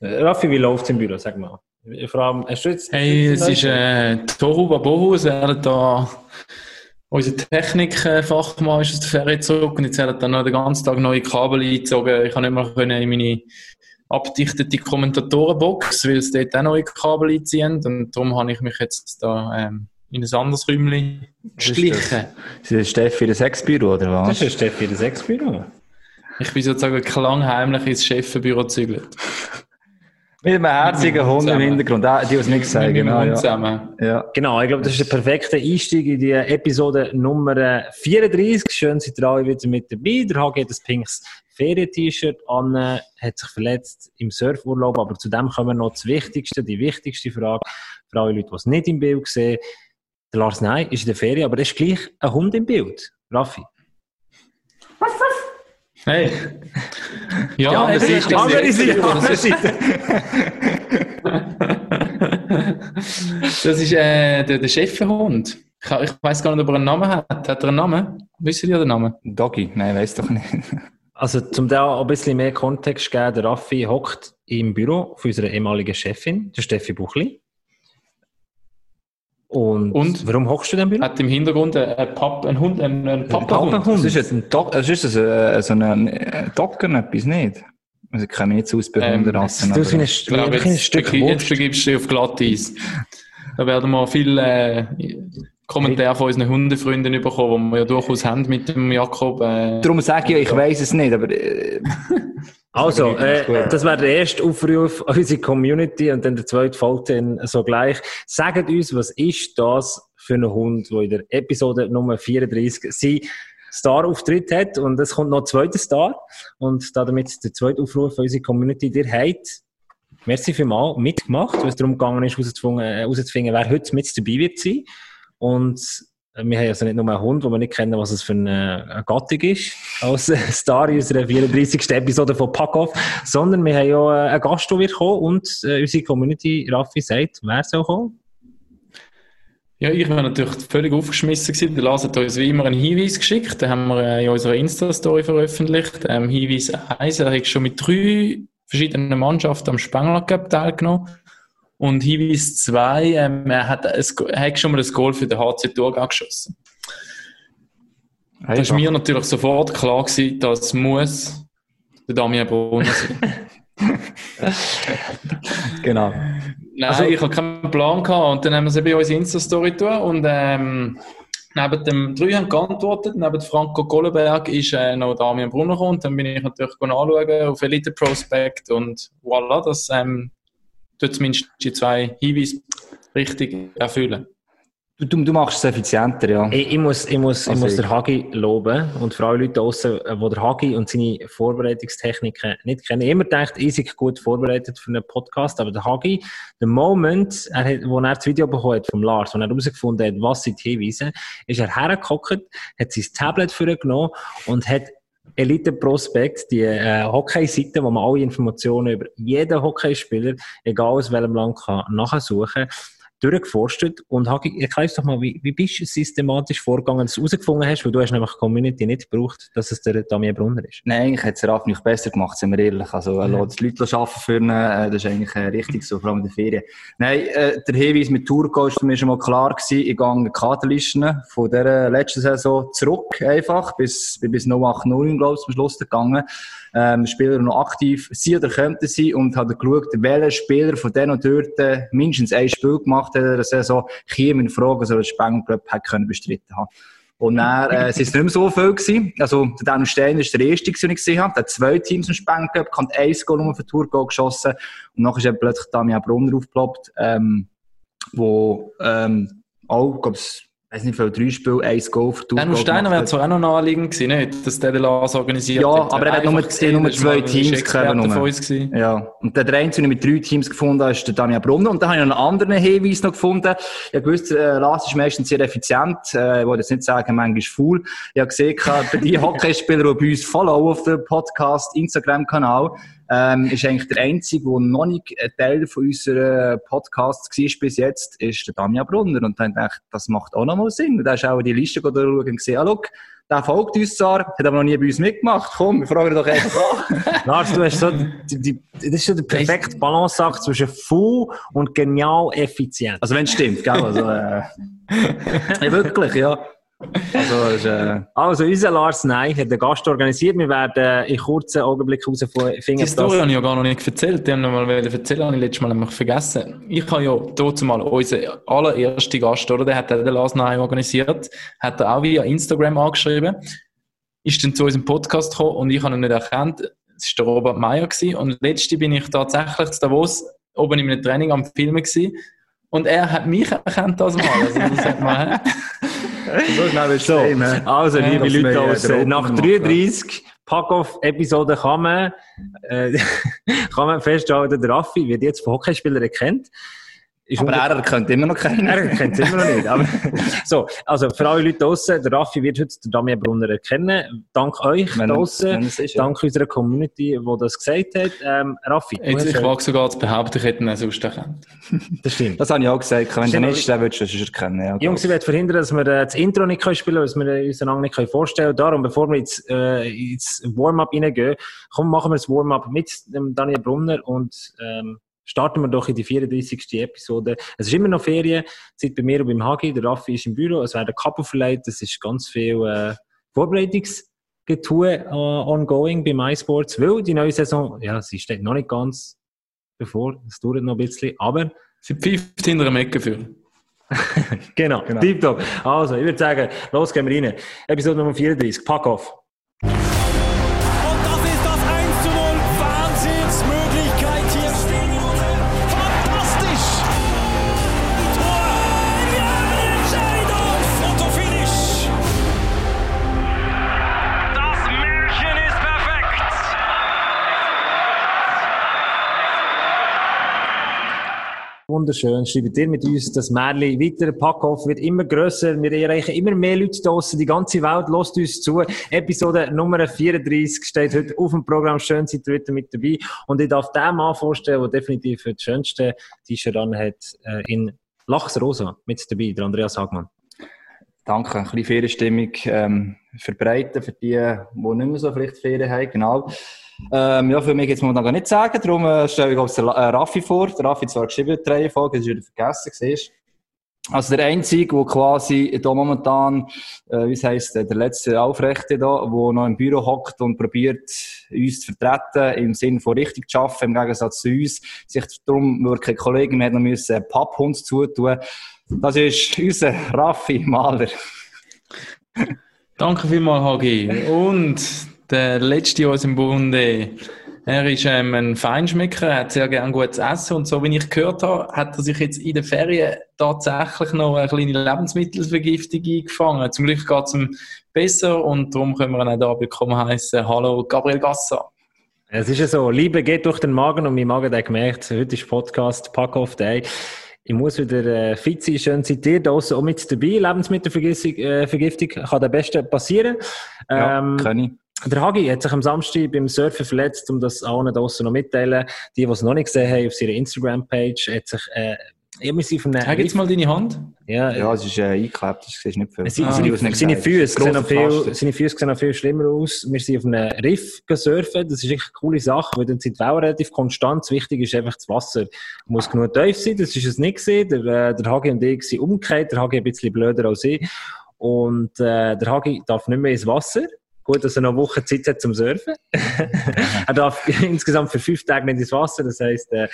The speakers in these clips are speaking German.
Raffi, wie läuft es im Büro? Sag mal. Vor allem, hast du jetzt... Hey, es ist äh, Toru Babohu, es werden da unser Technikfachmann ist aus der Ferie zurück und jetzt hat er dann noch den ganzen Tag neue Kabel eingezogen. Ich kann nicht mehr können in meine abdichtete Kommentatorenbox, weil es dort auch neue Kabel einziehen und darum habe ich mich jetzt da ähm, in ein anderes Räumchen geschlichen. Ist das Steffi das Sexbüro oder was? Das ist Steffi das Sexbüro. Ich bin sozusagen klangheimlich ins Chefenbüro gezügelt. Mit einem herzigen Hund im Hintergrund, ah, die was nicht sagen. Genau, ja. zusammen. Ja. Genau, ich glaube, das ist der perfekte Einstieg in die Episode Nummer 34. Schön, seid ihr alle wieder mit dabei. Der Hagi hat ein pinkes Ferien-T-Shirt an, hat sich verletzt im Surfurlaub, aber zu dem kommen wir noch das Wichtigste, die wichtigste Frage für alle Leute, die es nicht im Bild sehen. Der Lars Ney ist in der Ferien, aber er ist gleich ein Hund im Bild. Raffi. Hey. Ja, Die andere Seite. das- Andere Seite, andere Seite. Das ist äh, der, der Chefenhund. Ich, ich weiß gar nicht, ob er einen Namen hat. Hat er einen Namen? Wissen ihr den Namen? Doggy, nein, weiß doch nicht. Also, zum da ein bisschen mehr Kontext geben, der Raffi hockt im Büro von unserer ehemaligen Chefin, der Steffi Buchli. Und, Und? warum hockst du denn im Büro? Hat im Hintergrund ein, ein, Papp, ein Hund, ein, ein Papahund. Papahund. Das ist jetzt ein Dog, das ist das, äh, so ein äh, Docker, etwas nicht. Also, ich kenne mich nicht so aus bei Ähm, Hunderrassen. Du ein, Ich glaube, ein jetzt, Stück jetzt begibst du dich auf Glatteis. Da werden wir viele äh, Kommentare von unseren Hundefreunden bekommen, die wir ja durchaus haben mit dem Jakob. Äh, Darum sage ich, ich weiß es nicht, aber äh, Also, äh, das wäre der erste Aufruf an unsere Community und dann der zweite folgt dann so gleich. Sagt uns, was ist das für ein Hund, der in der Episode Nummer 34 sein Star-Auftritt hat und es kommt noch ein zweiter Star und damit der zweite Aufruf von unserer Community, ihr habt Merci vielmals mitgemacht, weil es darum gegangen ist, herauszufinden, äh, herauszufinden, wer heute mit dabei wird sein. Und wir haben also nicht nur einen Hund, wo wir nicht kennen, was es für eine, Gattung ist, als äh, Star in unserer 34. Episode von Packoff, sondern wir haben ja äh, einen Gast, der wird kommen und äh, unsere Community, Raffi, sagt, wer soll kommen? Ja, ich war natürlich völlig aufgeschmissen gewesen. Der Lars hat uns wie immer einen Hinweis geschickt. Den haben wir äh, in unserer Insta-Story veröffentlicht. Ähm, Hinweis 1, er hat schon mit drei verschiedenen Mannschaften am Spengler Cup teilgenommen. Und Hinweis 2, ähm, er, hat ein, er hat schon mal das Goal für den HC Thurgau geschossen. Da ist mir natürlich sofort klar gewesen, das muss der Damian Brunner sein. genau. Nein, Also- ich habe keinen Plan gehabt. Und dann haben wir es eben in unsere Insta-Story getan. Und ähm, neben dem drei haben geantwortet. Neben Franco Gollenberg ist äh, noch Damian Brunner gekommen. Dann bin ich natürlich anschauen auf Elite Prospect. Und voilà, das ähm, zumindest die zwei Hinweise richtig erfüllen. Du, du, du machst es effizienter, ja. Ich, ich muss, ich muss, ich Also muss ich- den Hagi loben und für alle Leute draussen, äh, die der Hagi und seine Vorbereitungstechniken nicht kennen. Ich immer gedacht, easy gut vorbereitet für einen Podcast, aber der Hagi, der Moment, er hat, wo er das Video bekommen hat vom Lars, wo er herausgefunden hat, was sind die Hinweise, ist er hergeguckt, hat sein Tablet vorgenommen und hat Elite Prospect, die äh, Hockey-Seite, wo man alle Informationen über jeden Hockeyspieler, egal aus welchem Land, kann nachsuchen durchgeforstet und Hagi, erklär doch mal, wie, wie bist du systematisch vorgegangen, dass du herausgefunden hast, weil du hast nämlich die Community nicht gebraucht, dass es der Damien Brunner ist. Nein, eigentlich hat es Raf nicht besser gemacht, sind wir ehrlich. Also, er lässt die Leute arbeiten für ihn, äh, das ist eigentlich äh, richtig so, vor allem in der Ferien. Nein, äh, der Hinweis mit Tourco ist mich schon mal klar gewesen. Ich gehe die Kaderlisten von dieser letzten Saison zurück, einfach, bis, bis 080, glaube ich, zum Schluss gegangen. Ähm, Spieler noch aktiv sind oder könnten sein und habe geschaut, welcher Spieler von denen dort äh, mindestens ein Spiel gemacht hat in der Saison, käme in Frage, also das Spengler Club hätte können bestritten haben. Und dann äh, es nicht mehr so viel gewesen. Also, der Daniel Stein ist der erste, den ich gesehen habe. Der hat zwei Teams im Spengler Cup, hat ein Goal nur für Tourgo geschossen. Und nachher ist eben plötzlich Damian Brunner aufgeploppt, ähm, wo, ähm, auch, glaub ich, weiß nicht, viel, drei Spiele, ein Goal für Tourgo Daniel Steiner wäre zwar auch noch naheliegend gewesen, nicht? dass der den Lars organisiert Ja, hat. aber er hat nur- gewesen, nur zwei Teams gewesen. Ja, und der einzige, den ich mit drei Teams gefunden habe, ist der Damian Brunner. Und dann habe ich noch einen anderen Hinweis noch gefunden. Ich habe gewusst, äh, Lars ist meistens sehr effizient. Äh, ich wollte jetzt nicht sagen, manchmal faul. Ich habe gesehen, für die Hockeyspieler, die bei uns follow auf dem Podcast, Instagram-Kanal, ähm, ist eigentlich der einzige, der noch nicht ein Teil von unserer Podcasts war bis jetzt, ist der Damian Brunner. Und dann dachte ich, das macht auch noch mal Sinn. Und da ist auch die Liste durchschauen und gesehen, ah, schau, der folgt uns zwar, hat aber noch nie bei uns mitgemacht. Komm, wir fragen doch einfach an. Lars, du hast so, die, die, das ist so der perfekte Balanceakt zwischen faul und genial effizient. Also wenn es stimmt, gell? Also, äh, ja, wirklich, ja. Also, ist, äh, Also, unser Lars Ney hat den Gast organisiert. Wir werden in kurzen Augenblick herausfinden, Die Story das... habe ich ja gar noch nicht erzählt. Die haben noch mal erzählen, habe ich letztes Mal nämlich vergessen. Ich habe ja dazu mal unseren allerersten Gast, oder? Der hat den Lars Ney organisiert. Hat er auch via Instagram angeschrieben. Ist dann zu unserem Podcast gekommen und ich habe ihn nicht erkannt. Es war der Robert Meyer gewesen. Und letzte bin ich tatsächlich zu Davos oben in einem Training am Filmen gewesen. Und er hat mich erkannt das Mal. Also das hat man, so sehen, also, Ja, liebe wir, Leute, aus, nach machen. 33 Pack-Off-Episoden kann man, äh, kann man festhalten, der Raffi wird jetzt von Hockeyspielern erkannt. Ist Aber er kennt immer noch keinen. Er kennt es immer noch nicht. Aber, so, also für alle Leute draussen, der Raffi wird heute den Damian Brunner erkennen. Dank euch Wenn- draussen, wenn ja. dank unserer Community, die das gesagt hat. Ähm, Raffi, jetzt, ich wage sogar zu behaupten, ich hätte ihn sonst erkannt. das stimmt. Das habe ich auch gesagt. Wenn du nicht, dann würdest du es erkennen. Ja, Jungs, ich werde verhindern, dass wir äh, das Intro nicht können spielen können, dass wir uns einander nicht können vorstellen können. Darum, bevor wir jetzt äh, ins Warm-up reingehen, komm, machen wir das Warm-up mit dem Daniel Brunner und ähm, starten wir doch in die 34. Episode. Es ist immer noch Ferien, Zeit bei mir und beim Hagi. Der Raffi ist im Büro, es werden Kapo verleiht, es ist ganz viel äh, Vorbereitungsgetue äh, ongoing bei MySports, weil die neue Saison, ja, sie steht noch nicht ganz bevor, es dauert noch ein bisschen, aber Sie pfeift hinter einem Ecke für. Genau, Genau. tipptopp. Also, ich würde sagen, los gehen wir rein. Episode Nummer 34, Pack off. Wunderschön. Schreibt ihr mit uns das Märchen weiter. Pack-Off wird immer grösser. Wir erreichen immer mehr Leute draussen. Die ganze Welt lässt uns zu. Episode Nummer 34 steht heute auf dem Programm. Schön, seid ihr wieder mit dabei. Und ich darf den Mann vorstellen, der definitiv das schönste T-Shirt hat, äh, in Lachsrosa mit dabei, der Andreas Hagmann. Danke. Ein bisschen Ferienstimmung ähm, verbreiten für die, die nicht mehr so vielleicht Ferien haben. Genau. Ähm, ja, für mich jetzt man gar nicht sagen. Darum äh, stelle ich La- äh, Raffi vor. Der Raffi hat zwar geschrieben, die Reihenfolge, das ist wieder vergessen. Siehst. Also der Einzige, der quasi da momentan, äh, wie heisst, der letzte Aufrechte da, der noch im Büro hockt und probiert, uns zu vertreten, im Sinne von richtig zu arbeiten, im Gegensatz zu uns. Sich darum wirklich Kollegen, wir hätten noch müssen Papphund zutun. Das ist unser Raffi Mahler. Danke vielmals, HG. Und der letzte aus dem Bunde. Er ist ähm, ein Feinschmecker, er hat sehr gerne gutes Essen und so wie ich gehört habe, hat er sich jetzt in den Ferien tatsächlich noch eine kleine Lebensmittelvergiftung eingefangen. Zum Glück geht es ihm besser und darum können wir ihn auch da bekommen heißen. Hallo Gabriel Gasser. Es ist ja so, Liebe geht durch den Magen und mein Magen hat gemerkt, heute ist Podcast Pack-Off Day. Ich muss wieder äh, fit sein, schön seid ihr da auch mit dabei. Lebensmittelvergiftung äh, Vergiftung kann der Beste passieren. Ja, Ähm, kann ich. Der Hagi hat sich am Samstag beim Surfen verletzt, um das allen draussen noch mitteilen. Die, die es noch nicht gesehen haben, auf ihrer Instagram-Page, hat sich, äh, auf einem Zeig jetzt mal deine Hand. ja, Ja, es ist äh, eingeklebt, du nicht viel. Ah, seine, nicht seine. Füße sehen noch viel, Pflaster. seine Füße sehen noch viel schlimmer aus. Wir sind auf einem Riff surfen. Das ist echt eine coole Sache, weil dann sind die Wellen relativ konstant. Das Wichtige ist einfach, das Wasser muss genug tief sein. Das ist es nicht gewesen. Der, äh, der Hagi und ich sind umgekehrt. Der Hagi ein bisschen blöder als ich. Und äh, der Hagi darf nicht mehr ins Wasser. Gut, dass er noch eine Woche Zeit hat zum Surfen. er darf insgesamt für fünf Tage nicht ins Wasser. Das heisst, äh,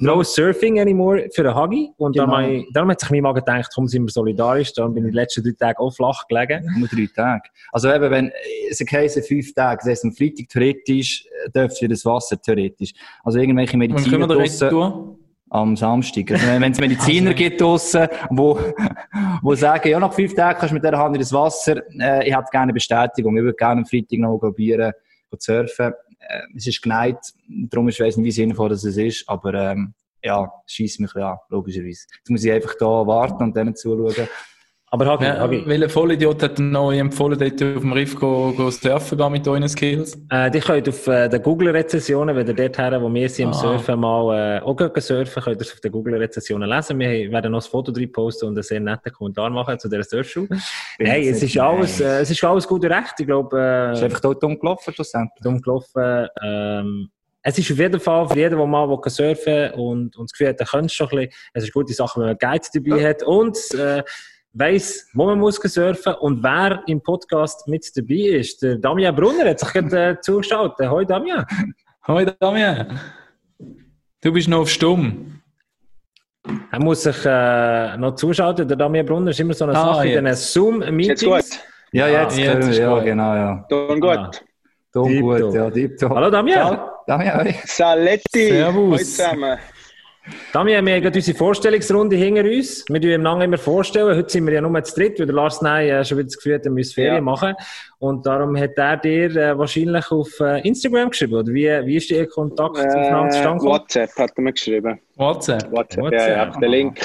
no surfing anymore für den Hagi. Und Genau. darum, darum hat sich mein Magen gedacht, komm, sind wir solidarisch. Darum bin ich die letzten drei Tage auch flach gelegen. Nur drei Tage. Also eben, wenn, es heisst fünf Tage, das heisst am Freitag theoretisch, äh, dürft ihr das Wasser theoretisch. Also irgendwelche Mediziner wir da jetzt draussen, tun? Am Samstag. Also wenn es Mediziner Also- gibt draussen, wo, wo sagen, ja, nach fünf Tagen kannst du mit dieser Hand in das Wasser, äh, ich hätte gerne eine Bestätigung, ich würde gerne am Freitag noch probieren, zu surfen. Äh, es ist geneigt, darum ist, ich weiss nicht, wie sinnvoll das es ist, aber, ähm, ja, schießt mich ein bisschen an, logischerweise. Jetzt muss ich einfach da warten und dann zuschauen. Aber Hagi, Ja, Hagi. welcher Vollidiot hat denn noch empfohlen, dort auf dem Riff go, go surfen gehen mit euren Skills? Äh, die könnt auf äh, den Google-Rezessionen, wenn ihr dort her, wo wir sind, im Ah. Surfen mal äh, auch gehen surfen, könnt ihr es auf den Google-Rezessionen lesen. Wir werden noch ein Foto drin posten und einen sehr netten Kommentar machen zu dieser Surfschule. Nein, es ist, alles, äh, es ist alles gut und recht. Ich glaube, Ist äh, einfach dort umgelaufen, schlussendlich. dumm gelaufen. Ähm, es ist auf jeden Fall für jeden, der mal will surfen und, und das Gefühl hat, er könnte es schon ein bisschen. Es ist eine gute Sache, wenn man Guides dabei hat und äh, weiss, wo man muss surfen und wer im Podcast mit dabei ist. Der Damian Brunner hat sich gerade äh, zugeschaut. Hoi Damian. Hoi Damian. Du bist noch auf Stumm. Er muss sich äh, noch zuschalten. Der Damian Brunner ist immer so eine Ah, Sache in jetzt. diesen Jetzt Zoom-Meetings. gut. Ja, Ja, jetzt, jetzt können ist wir, ja, gut. genau, ja. Don gut. Ah. Tipptopp. gut, ja. Hallo Damian. Damian, hey. Saletti. Servus. Hallo zusammen. Damian, wir haben gerade unsere Vorstellungsrunde hinter uns. Wir tun ihm lange immer vorstellen. Heute sind wir ja nur zu dritt, weil der Lars Ney schon wieder das Gefühl hat, er müsse Ferien Ja. machen. Und darum hat er dir äh, wahrscheinlich auf äh, Instagram geschrieben. Oder wie, wie ist Ihr Kontakt aufeinander Äh, zustande gekommen? WhatsApp hat er mir geschrieben. WhatsApp. WhatsApp, WhatsApp. ja, ja, der Link.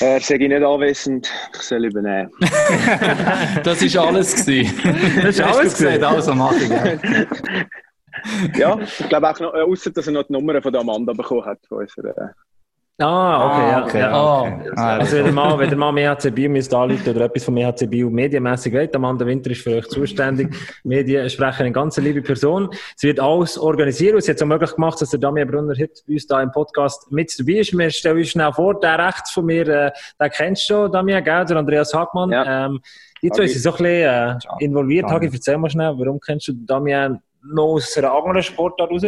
Er sage ich nicht anwesend, ich soll übernehmen. Das ist alles gewesen. Das ist du alles gesehen. also mach ich? Ja, ich glaube auch noch, äh, außer dass er noch die Nummer von der Amanda bekommen hat. Von unserer, Ah, okay. ja, okay, ja. Ah. okay. Ah, Also wenn ihr mal, wenn ihr mal mehr HC Bio müsst anrufen oder etwas von mehr HC Bio medienmässig wollt, Amanda Winter ist für euch zuständig. Mediensprecherin, eine ganz liebe Person. Sie wird alles organisieren sie hat es auch möglich gemacht, dass der Damian Brunner heute bei uns da im Podcast mit dabei ist. Wir stellen uns schnell vor, der rechts von mir, äh, den kennst du schon, Damian, gell? Der Andreas Hagmann. Ja. Ähm, die zwei sind so ein bisschen äh, involviert. Hagi, erzähl mal schnell, warum kennst du Damian noch aus einer anderen Sportart raus?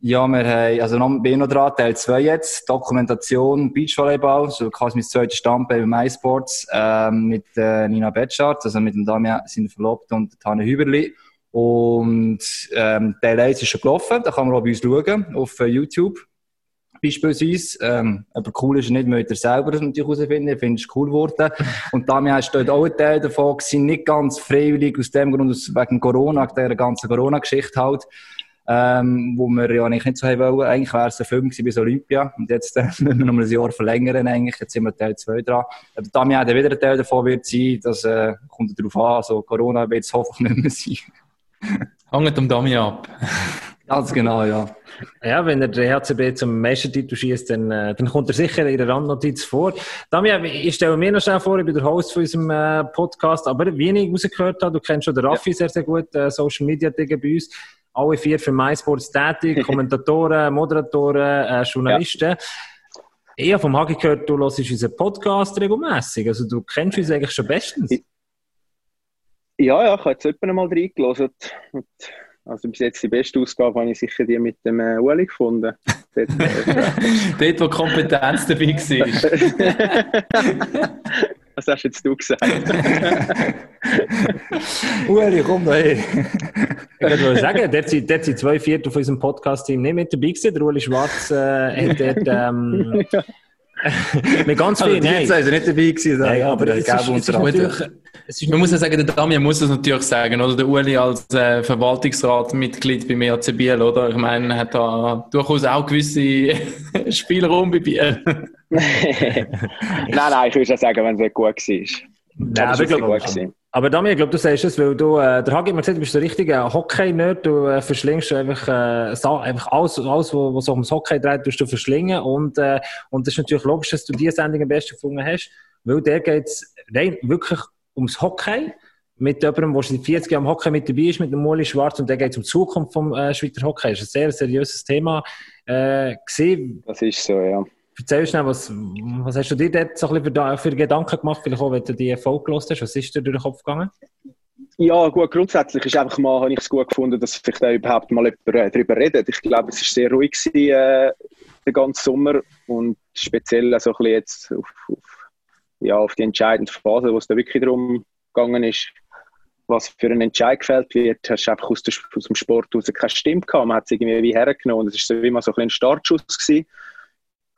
Ja, wir haben, also noch, bin noch dran, Teil 2 jetzt, Dokumentation Beachvolleyball, so quasi mein zweites Standbein bei MySports, ähm, mit äh, Nina Betschart, also mit dem Damian, seiner Verlobten und Tanne Hüberli. Und ähm, Teil 1 ist schon gelaufen, da kann man auch bei uns schauen, auf äh, YouTube beispielsweise. Ähm, aber cool ist nicht, müsst ihr selber herausfinden, ich finde es cool geworden. Und Damian ist dort auch ein Teil davon gewesen, nicht ganz freiwillig, aus dem Grund, wegen Corona, der ganzen Corona-Geschichte halt ähm, wo wir ja eigentlich nicht so haben wollen. Eigentlich wäre es ein Film gewesen bis Olympia. Und jetzt äh, müssen wir noch ein Jahr verlängern eigentlich. Jetzt sind wir Teil 2 dran. Aber Damian, der wieder ein Teil davon wird sein, das äh, kommt darauf an. Also Corona wird es hoffentlich nicht mehr sein. Hängt am Damian ab. Ganz genau, ja. Ja, wenn er den HCB zum Meistertitel schießt, dann, äh, dann kommt er sicher in der Randnotiz vor. Damian, ich stelle mir noch schnell vor, ich bin der Host von unserem äh, Podcast, aber wie ich rausgehört habe, du kennst schon den Raffi sehr, sehr gut, äh, Social Media Dinge bei uns. Alle vier für MySports tätig, Kommentatoren, Moderatoren, Journalisten. Ich habe vom Hagi gehört, du hörst unseren Podcast regelmässig. Also du kennst uns eigentlich schon bestens. ja, ja, ich habe jetzt jemanden mal reingelassen. Und, also bis jetzt die beste Ausgabe habe ich sicher die mit dem äh, Uli gefunden. Dort, äh, Dort, wo Kompetenz dabei war. Was hast jetzt du gesagt? Ueli, komm da her. Ich wollte sagen, dort sind, dort sind zwei Viertel von unserem Podcast-Team nicht mit dabei gewesen. Der Uli Schwarz äh, hat dort ähm, mit ganz Also, viel... Nein, jetzt sind nicht dabei gewesen. Nein, aber aber es ist, uns es ist ist Man muss ja sagen, der Damian muss das natürlich sagen, oder? Der Uli als äh, Verwaltungsratmitglied beim ERC Biel, oder? Ich meine, er hat da durchaus auch gewisse Spielraum bei Biel. nein, nein, ich würde schon sagen, wenn es gut war. Nein, aber ich glaube. Aber Dami, ich glaube, du sagst es, weil du, äh, der Hagi hat mir gesagt, du bist der richtige Hockey-Nerd, du äh, verschlingst einfach, äh, Sa- einfach alles, alles was, was ums Hockey dreht, tust du verschlingen und, äh, und das ist natürlich logisch, dass du diese Sendung am besten gefunden hast, weil der geht es rein wirklich ums Hockey, mit jemandem, der seit 40 Jahren am Hockey mit dabei ist, mit dem Muli Schwarz und der geht um die Zukunft vom äh, Schweizer Hockey. Das ist ein sehr seriöses Thema äh, gewesen. Das ist so, ja. Erzähl schnell, was, was hast du dir dort so ein bisschen für, da- für Gedanken gemacht, vielleicht auch, wenn du die Folge gehört hast, was ist dir durch den Kopf gegangen? Ja, gut, grundsätzlich ist einfach mal, habe ich es gut gefunden, dass vielleicht auch überhaupt mal jemand äh, darüber redet. Ich glaube, es war sehr ruhig gewesen, äh, den ganzen Sommer und speziell so ein bisschen jetzt auf, auf, ja, auf die entscheidende Phase, wo es da wirklich darum gegangen ist, was für ein Entscheid gefällt wird, hast du einfach aus, der, aus dem Sport raus keine Stimme gehabt. Man hat es irgendwie wie hergenommen. Es war so wie so ein, ein Startschuss gewesen.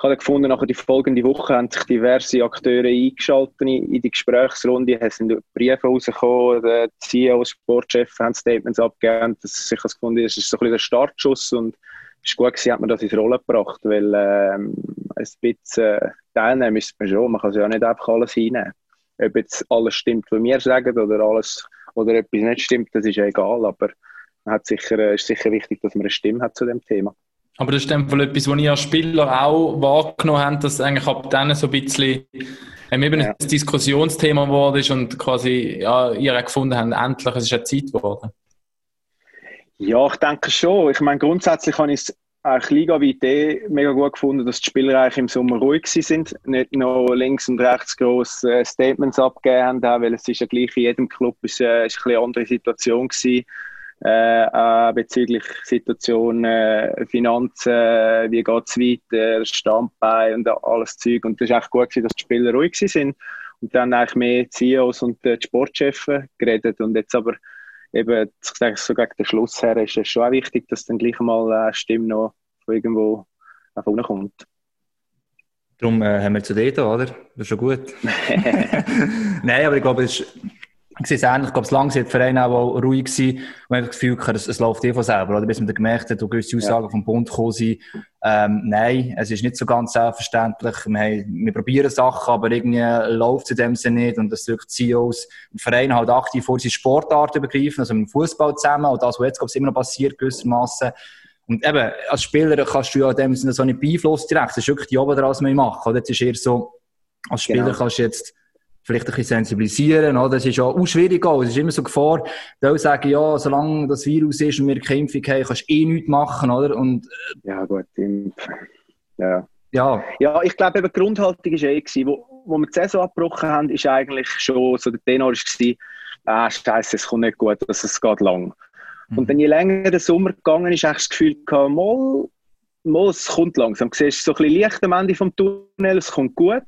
Habe gefunden, nachher die folgende Woche haben sich diverse Akteure eingeschaltet in, in die Gesprächsrunde. Es sind Briefe rausgekommen, der CEO, Sportchef haben Statements abgegeben. Das, ich habe gefunden, das ist so ein bisschen der Startschuss und es ist gut hat man das ins Rollen gebracht, weil ähm, ein bisschen äh, teilnehmen müsste man schon. Man kann es ja nicht einfach alles hinnehmen. ob jetzt alles stimmt, was wir sagen, oder alles oder etwas nicht stimmt, das ist egal, aber es ist sicher wichtig, dass man eine Stimme hat zu dem Thema. Aber das ist dann wohl etwas, was ihr als Spieler auch wahrgenommen habt, dass eigentlich ab dann so ein bisschen ähm, eben ja. ein Diskussionsthema geworden ist und quasi ja, ihr gefunden habt, endlich, es ist eine Zeit geworden. Ja, ich denke schon. Ich meine, grundsätzlich habe ich es eigentlich Liga wie Idee mega gut gefunden, dass die Spieler eigentlich im Sommer ruhig sind, nicht noch links und rechts grosse äh, Statements abgegeben haben, weil es ist ja gleich in jedem Club ist, äh, ist eine andere Situation gewesen. Äh, äh, bezüglich Situation, äh, Finanzen, äh, wie geht es weiter, Standbein und alles Zeug. Und das ist echt gut gewesen, dass die Spieler ruhig sind. Und dann eigentlich mehr CEOs und die Sportchefs geredet. Und jetzt aber eben, ich sage so gegen den Schluss her, ist es schon auch wichtig, dass dann gleich mal eine Stimme noch von irgendwo nach vorne kommt. Darum äh, haben wir zu dir da, oder? Das ist schon gut. Nein, aber ich glaube, es ist ich sehe es ähnlich. Ich glaube, lange sind die Vereine auch ruhig gewesen. Und das Gefühl, es, es läuft eh von selber. Oder bis man dann gemerkt hat, wo gewisse Aussagen ja. vom Bund gekommen sind. Ähm, nein, es ist nicht so ganz selbstverständlich. Wir, haben, wir probieren Sachen, aber irgendwie läuft es in dem Sinne nicht. Und das drückt CEOs und Vereine halt aktiv vor sie Sportarten begreifen, also im Fußball zusammen. Und das, was jetzt, glaube ich, immer noch passiert, gewissermaßen. Und eben, als Spieler kannst du ja in dem Sinne so nicht beeinflussen direkt. Das ist wirklich die Oben was wir machen. Oder? Jetzt ist eher so, als Spieler genau. kannst du jetzt vielleicht ein bisschen sensibilisieren. Oder? Das ist ja auch schwierig. Auch. Es ist immer so Gefahr, da sagen, ja, solange das Virus ist und wir keine Impfung haben, kannst du eh nichts machen. Oder? Und, äh, ja, gut, ja. Ja. ja, ich glaube, die Grundhaltung war eh, gewesen, wo, wo wir die Saison abgebrochen haben, ist eigentlich schon so der Tenor war, ah, scheiße, es kommt nicht gut, dass es geht lang. Mhm. Und dann je länger der Sommer gegangen ist, habe ich das Gefühl gehabt, mal, mal, es kommt langsam. Du siehst so ein bisschen Licht am Ende vom Tunnel, es kommt gut.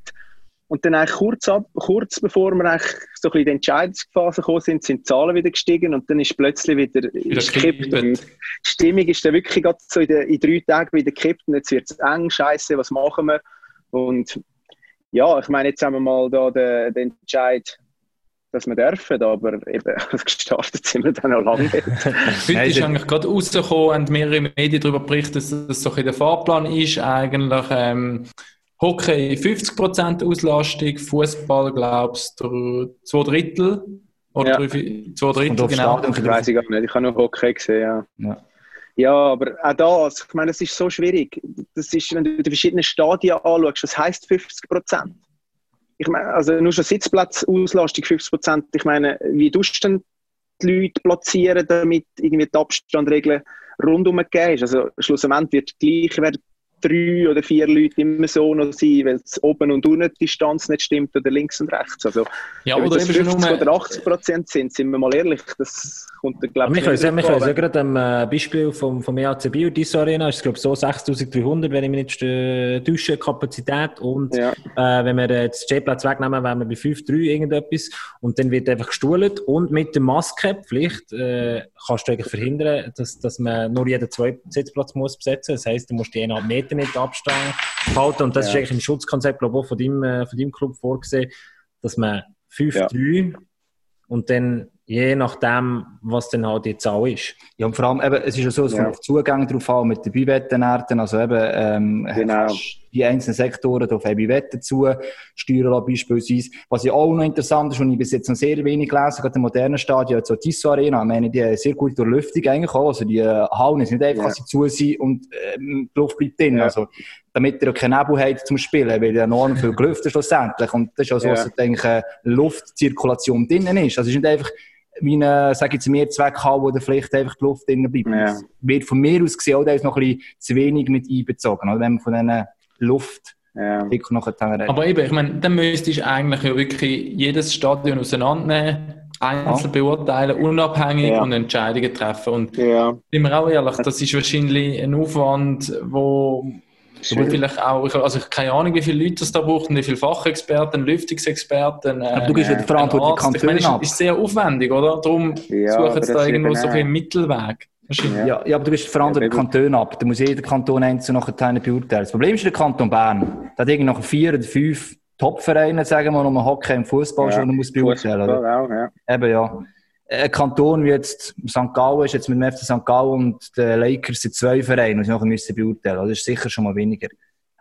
Und dann eigentlich kurz, ab, kurz bevor wir eigentlich so ein bisschen in die Entscheidungsphase gekommen sind, sind die Zahlen wieder gestiegen und dann ist plötzlich wieder, wieder gekippt. Und die Stimmung ist dann wirklich so in, den, in drei Tagen wieder gekippt und jetzt wird es eng, scheiße, was machen wir? Und ja, ich meine, jetzt haben wir mal da den, den Entscheid dass wir dürfen, aber eben gestartet sind wir dann noch lange Heute ist eigentlich gerade rausgekommen und mehrere Medien darüber berichtet, dass das so ein der Fahrplan ist, eigentlich ähm, Hockey 50% Auslastung, Fußball glaubst du zwei Drittel? Oder ja. drei, zwei Drittel, genau. Ich weiß ich gar nicht, ich habe nur Hockey gesehen, ja. ja. Ja, aber auch das, ich meine, das ist so schwierig. Das ist, wenn du die verschiedenen Stadien anschaust, was heisst 50 Ich meine, also nur schon Sitzplatzauslastung 50% Ich meine, wie tust du denn die Leute platzieren, damit irgendwie die Abstandregeln rundum gegeben ist? Also schlussendlich wird gleich, werden drei oder vier Leute immer so noch sein, weil es oben und unten die Distanz nicht stimmt oder links und rechts. Also, ja, oder das 50 oder 80 Prozent sind, sind wir mal ehrlich, das kommt glaube ich Wir können ja gerade am äh, Beispiel vom, vom EAC Bio, diese Arena, ist glaube so 6300, wenn ich mich nicht äh, täusche, Kapazität und ja. äh, wenn wir jetzt den Stehplatz wegnehmen, wären wir bei 5-3 irgendetwas und dann wird einfach gestuhlt und mit der Maske-Pflicht äh, kannst du eigentlich verhindern, dass, dass man nur jeden zweiten Sitzplatz muss besetzen muss. Das heisst, du musst die 1,5 Meter nicht Abstand halten. Und das ja. ist eigentlich im Schutzkonzept, glaube ich, auch von deinem, äh, von deinem Club vorgesehen, dass man 5-3 ja. und dann je nachdem, was dann halt die Zahl ist. Ja, und vor allem, eben, es ist ja so, es ja. kommt auf Zugänge drauf an mit den Beiwettenärten, also eben, ähm, genau. die einzelnen Sektoren auf eben Wetten zu steuern beispielsweise. Was ja auch noch interessant ist, und ich bis jetzt noch sehr wenig gelesen gerade im modernen Stadion, so Tissot Arena, ich meine, die haben sehr gute Durchlüftung eigentlich auch, also die äh, Hallen ist nicht einfach, ja. dass sie zu sind und ähm, die Luft bleibt drin, ja. also damit ihr keinen Nebel habt zum Spielen, weil ja enorm viel gelüftet schlussendlich und das ist auch so, ja. dass da eigentlich Luftzirkulation drinnen ist, also es ist nicht einfach eine, sage ich jetzt, Mehrzweckhalle, wo der vielleicht einfach die Luft drinnen bleibt. Ja. Das wird von mir aus gesehen auch da ist noch ein bisschen zu wenig mit einbezogen, oder? wenn man von diesen Luft ja. Aber eben, ich meine, dann müsstest du eigentlich ja wirklich jedes Stadion auseinandernehmen, einzeln ja. beurteilen, unabhängig ja. und Entscheidungen treffen. Und ja. sind wir auch ehrlich, das ist wahrscheinlich ein Aufwand, wo Schön. vielleicht auch, also ich habe keine Ahnung, wie viele Leute es da braucht, wie viele Fachexperten, Lüftungsexperten. Äh, aber du gehst ja die Verantwortung Kanton Ich meine, es ist, ist sehr aufwendig, oder? Darum ja, suchen sie da irgendwo so einen Mittelweg. Ja. ja, aber du gehst die Verantwortung ja, Kanton ab. Da muss jeder Kanton einzeln nachher beurteilen. Das Problem ist der Kanton Bern. Da hat irgendwie noch vier oder fünf Top-Vereine, sagen wir, um Hockey im Fußball ja, schon muss beurteilen. Fußball auch, ja. Eben, ja ein Kanton wie jetzt St. Gallen ist jetzt mit dem FC St. Gallen und den Lakers sind zwei Vereine, die sie nachher müssen beurteilen. Das ist sicher schon mal weniger.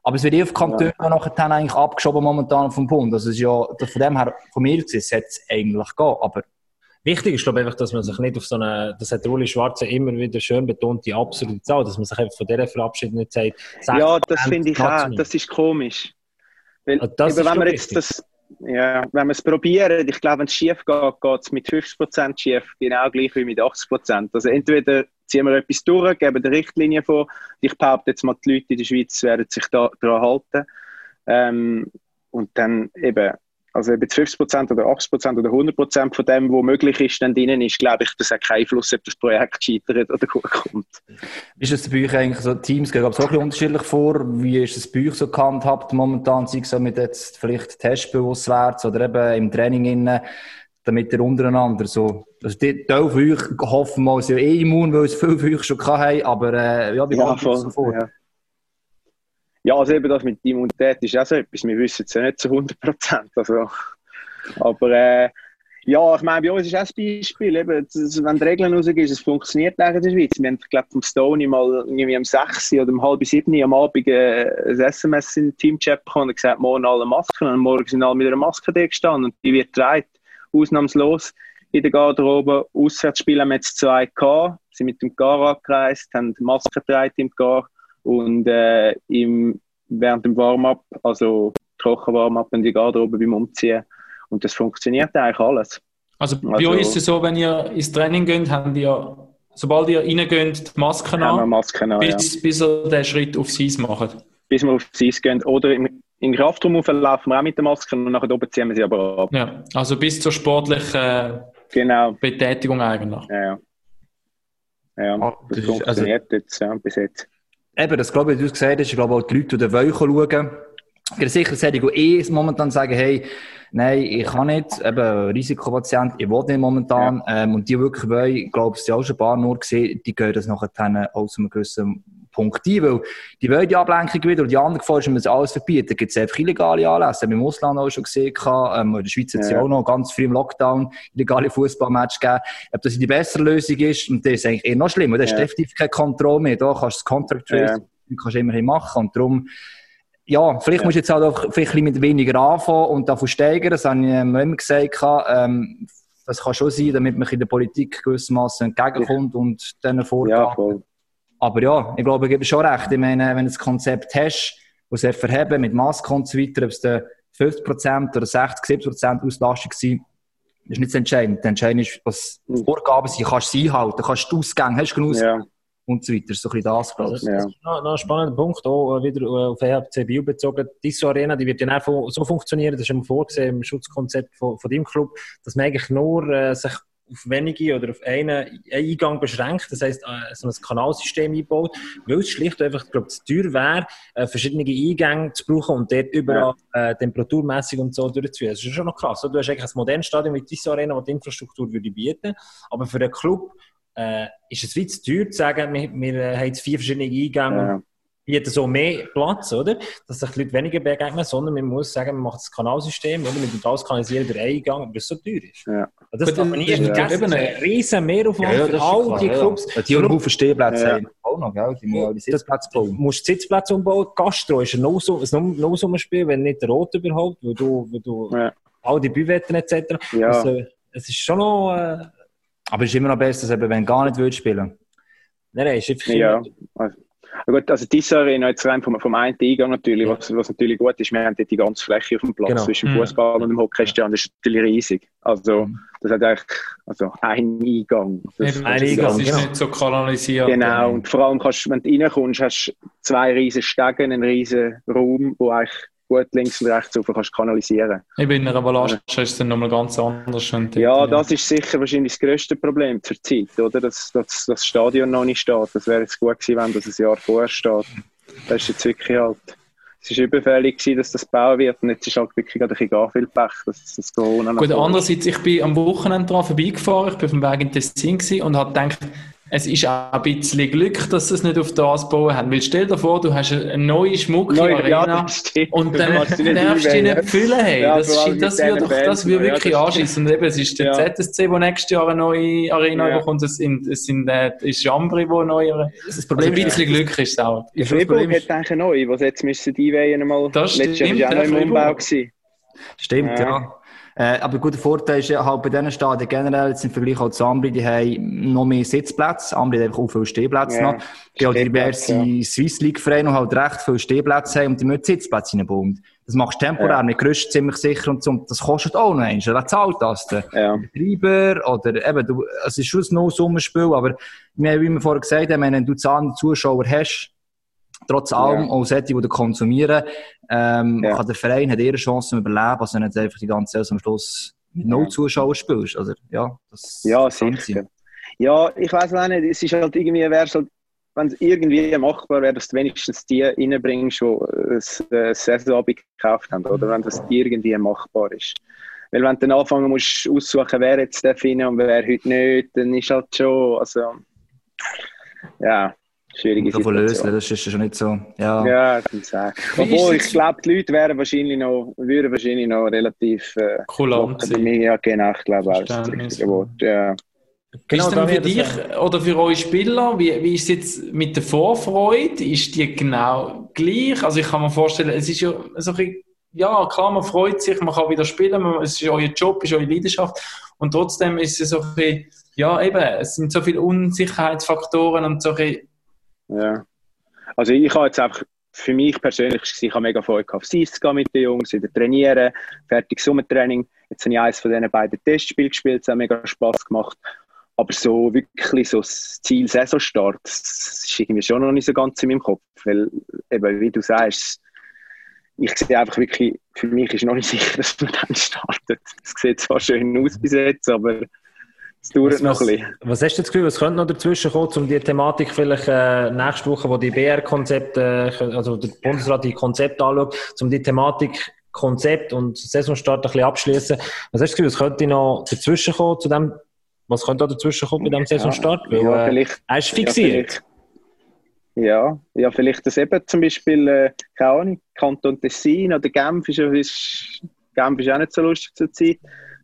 Aber es wird eh auf Kantone ja. nachher dann eigentlich abgeschoben momentan vom Bund. Also es ist ja, von dem her, von mir sollte es eigentlich gehen. Aber Wichtig ist, glaube ich, einfach, dass man sich nicht auf so eine, das hat Uli Schwarze immer wieder schön betont, die absolute Zahl, dass man sich einfach von dieser Verabschiedung nicht sagt. Ja, das finde ich auch, das ist komisch. Weil, ah, das eben, wenn wir jetzt das, ja, wenn wir es probieren, ich glaube, wenn es schief geht, geht es mit 50% schief, genau gleich wie mit 80%. Also entweder ziehen wir etwas durch, geben eine Richtlinie vor. Ich behaupte jetzt mal, die Leute in der Schweiz werden sich da daran halten. Ähm, und dann eben, also ob jetzt 50% oder 80% oder 100% von dem, was möglich ist, dann drinnen ist, glaube ich, das hat keinen Einfluss, ob das Projekt scheitert oder gut kommt. Ist es bei euch eigentlich so, Teams gehen so ein unterschiedlich vor? Wie ist es bei euch so gehandhabt momentan, sei es so mit jetzt vielleicht Testbewusstwärts oder eben im Training innen, damit ihr untereinander so, also die Teil von euch hoffen wir, sind ja eh immun, weil es viele von euch schon hatten, aber äh, ja, wie ja, geht es so vor? Ja. Ja, also eben das mit Immunität ist auch so etwas. Wir wissen es ja nicht zu 100 Prozent. Also, aber äh, ja, ich meine, bei uns ist auch ein Beispiel, eben, wenn die Regeln rausgehen, es funktioniert in der Schweiz. Wir haben, glaube vom Stony mal irgendwie um 6 oder um halb 7 am Abend äh, ein SMS in den Teamchat bekommen und gesagt, morgen alle Masken. Und morgen sind alle mit einer Maske da gestanden und die wird getragen, ausnahmslos in der Garderobe. Auswärtsspiele haben wir jetzt zwei gehabt, sind mit dem Gar angereist, haben Masken getragen im Gar und äh, im, während dem Warm-up, also Trockenwarm-up in die Garderobe beim Umziehen. Und das funktioniert eigentlich alles. Also bei also, euch ist es so, wenn ihr ins Training geht, habt ihr, sobald ihr reingeht, die Masken an, Masken an bis, ja. bis ihr den Schritt aufs Eis macht? Bis wir aufs Eis gehen. Oder im, im Kraftraum laufen wir auch mit den Masken und nachher oben ziehen wir sie aber ab. Ja, also bis zur sportlichen genau. Betätigung eigentlich. Ja, ja. ja oh, das, das funktioniert also, jetzt, ja, bis jetzt. Eben, das glaube ich, wie du gesagt hast, ich glaube auch die Leute, die den wollen schauen, ich sicher solche, die eh momentan sagen, hey, nein, ich kann nicht, eben Risikopatient, ich will nicht momentan, ja. ähm, und die wirklich wollen, ich glaube, es sind auch schon ein paar nur gesehen, die gehen das nachher dann aus einem gewissen Punkt ein, weil die wollen die Ablenkung wieder und die andere Gefahr ist, wenn man es alles verbietet, gibt es einfach illegale Anlässe, haben wir im Ausland auch schon gesehen, ähm, in der Schweiz hat es ja. auch noch ganz früh im Lockdown illegale Fußballmatch gegeben, ob das die bessere Lösung ist, und das ist eigentlich eher noch schlimmer, da hast du ja. definitiv keine Kontrolle mehr, da kannst du das Contract Tracing, ja. kannst du immerhin machen und darum ja, vielleicht ja. musst du jetzt halt auch vielleicht mit weniger anfangen und davon steigern. Das habe ich immer gesagt. Ähm, das kann schon sein, damit man in der Politik gewissermaßen entgegenkommt und dann vorgeht. Aber ja, ich glaube, ich gebe schon recht. Ich meine, wenn du das Konzept hast, das es verheben mit Masken und so weiter, ob es 50% oder 60, 70% Auslastung sind, ist nicht das Entscheidende. Das Entscheidende ist, was die Vorgaben sind. Kannst du sie einhalten? Kannst du Ausgänge? Hast du genug ja. Und so weiter. Das ist so ein bisschen das, glaube ich. Das ist noch, noch ein spannender Punkt, auch wieder äh, auf EHC Bio bezogen. Diese Arena, die wird ja so funktionieren, das ist immer vorgesehen im Schutzkonzept von, von deinem Club, dass man eigentlich nur äh, sich auf wenige oder auf einen Eingang beschränkt, das heisst, äh, so ein Kanalsystem einbaut, weil es schlicht einfach, glaube zu teuer wäre, äh, verschiedene Eingänge zu brauchen und dort überall äh, temperaturmäßig und so durchzuführen. Das ist schon noch krass. Du hast eigentlich ein modernes Stadion wie diese Arena, das die Infrastruktur würde bieten, aber für den Club äh, ist es wie zu teuer zu sagen, wir, wir haben jetzt vier verschiedene Eingänge ja bieten so mehr Platz, oder? Dass sich die Leute weniger begegnen, sondern man muss sagen, man macht das Kanalsystem, oder? Mit dem Kanalisieren der Eingang, weil es so teuer ist. Ja. Das darf man nie vergessen. Das ist ein riesen Mehraufwand ja, ja, für all die Clubs. Ja. Die haben Haufen Stehplätze haben auch noch, gell? Die müssen die Sitzplätze bauen. Du musst Sitzplätze umbauen. Gastro ist ein No-Summerspiel, wenn nicht rot überhaupt, weil du, weil du ja. all die Büwetten etc. Ja. Also, es ist schon noch... Äh, aber es ist immer noch besser, wenn du gar nicht willst spielen Nein, nein, ist einfach ja. Ja gut, also diese Arena jetzt rein vom, vom einen Eingang natürlich, was, was natürlich gut ist, wir haben dort die ganze Fläche auf dem Platz genau. zwischen dem mhm. Fußball und dem Hockeystand, das ist natürlich riesig. Also mhm. das hat eigentlich also ein Eingang. Das, ein Eingang, das ist genau. nicht so kanalisiert. Genau, und vor allem kannst, wenn du reinkommst, hast du zwei riesen Stegen, einen riesen Raum, wo eigentlich gut links und rechts rauf kannst kanalisieren. Ich bin in einer Avalanche ist es dann nochmal ganz anders. Ja, das ist sicher wahrscheinlich das grösste Problem zur Zeit, oder? Dass, dass das Stadion noch nicht steht. Das wäre jetzt gut gewesen, wenn das ein Jahr vorher steht. Das ist jetzt wirklich halt... Es war überfällig, gewesen, dass das bauen wird und jetzt ist halt wirklich ein bisschen gar viel Pech, dass das Corona Gut, andererseits, ich bin am Wochenende dran vorbeigefahren, ich bin auf dem Weg in Tessin und habe gedacht, es ist auch ein bisschen Glück, dass sie es nicht auf das bauen haben. Weil stell dir vor, du hast eine neue schmucke Neu- Arena ja, stimmt. und dann darfst du einwählen. nicht füllen. Hey. Ja, das das würde doch, das würde ja, wirklich das anschießen. Und eben, es ist der Ja. ZSC, der nächstes Jahr eine neue Arena Ja. bekommt. Es sind, es sind, äh, ist Ambri, wo eine neue Arena Das Also Problem ein ist, bisschen Glück ist es auch. Ja, ist- hat eigentlich neu, was jetzt müssen die einweihen mal. Das Letztes Jahr stimmt, war auch noch im ja, Umbau. Gewesen. Stimmt, Ja. Ja. Äh, aber gut, der Vorteil ist ja halt bei diesen Stadien generell, jetzt im Vergleich auch zu Ambri, die haben noch mehr Sitzplätze. Ambri hat einfach auch viele Stehplätze Ja, noch. Die haben diverse Swiss League Vereine, die halt recht viele Stehplätze haben und die müssen Sitzplätze reinbauen. Das machst du temporär Ja. mit Gerüst ziemlich sicher und so. Das kostet auch noch eins. Wer zahlt das denn? Ja. Betreiber oder eben, du, es ist schon ein No-Summenspiel, aber wir haben, wie wir vorher gesagt haben, wenn du zahlende Zuschauer hast, trotz allem Ja. auch solche, die konsumieren, ähm, Ja. kann der Verein hat eher eine Chance zum Überleben, als wenn du nicht einfach die ganze Saison am Schluss mit null Ja. Zuschauer spielst. Also, ja, das Ja, sicher. Ja, ich weiß auch nicht. Es ist halt irgendwie, wär's halt, wenn es irgendwie machbar wäre, dass du wenigstens die reinbringst, die ein äh, Saisonabend gekauft haben, oder wenn das irgendwie machbar ist. Weil wenn du dann anfangen musst, aussuchen, wer jetzt darf rein und wer heute nicht, dann ist halt schon, also, ja, schwierige Davon lösen, Situation. das ist ja schon nicht so. Ja, Ja, sagen. Obwohl, ich glaube, die Leute wären wahrscheinlich noch, würden wahrscheinlich noch relativ äh, Kulant dabei. Ja, genau, ich glaube auch, das richtige Wort. Ja. Wie ist denn für dich oder für eure Spieler, wie, wie ist es jetzt mit der Vorfreude? Ist die genau gleich? Also ich kann mir vorstellen, es ist ja so ein bisschen, ja klar, man freut sich, man kann wieder spielen, man, es ist euer Job, es ist eure Leidenschaft und trotzdem ist es so ein bisschen, ja eben, es sind so viele Unsicherheitsfaktoren und so ein bisschen, Ja. Also ich habe jetzt einfach, für mich persönlich, ich habe mega Freude gehabt, auf Seis zu gehen mit den Jungs, wieder trainieren, fertig Sommertraining. Jetzt habe ich eines von diesen beiden Testspielen gespielt, es hat mega Spass gemacht. Aber so wirklich so das Ziel Saisonstart, das ist irgendwie schon noch nicht so ganz in meinem Kopf. Weil eben, wie du sagst, ich sehe einfach wirklich, für mich ist noch nicht sicher, dass man dann startet. Es sieht zwar schön aus bis jetzt, aber es dauert Was, noch ein bisschen. was hast du das Gefühl, was könnte noch dazwischen kommen, um die Thematik vielleicht äh, nächste Woche, wo die BR-Konzepte, äh, also der Bundesrat die Konzepte anschaut, um die Thematik Konzept und Saisonstart ein bisschen abschließen. Was hast du das Gefühl, was könnte noch dazwischen kommen zu dem, was könnte da dazwischen kommen bei dem Saisonstart? Weil, ja, äh, vielleicht, er ist Ja, fixiert. vielleicht. Ja, ja, vielleicht das eben zum Beispiel, äh, keine Ahnung, Kanton Tessin oder Genf ist, ja- ist, Genf ist auch nicht so lustig zur Zeit,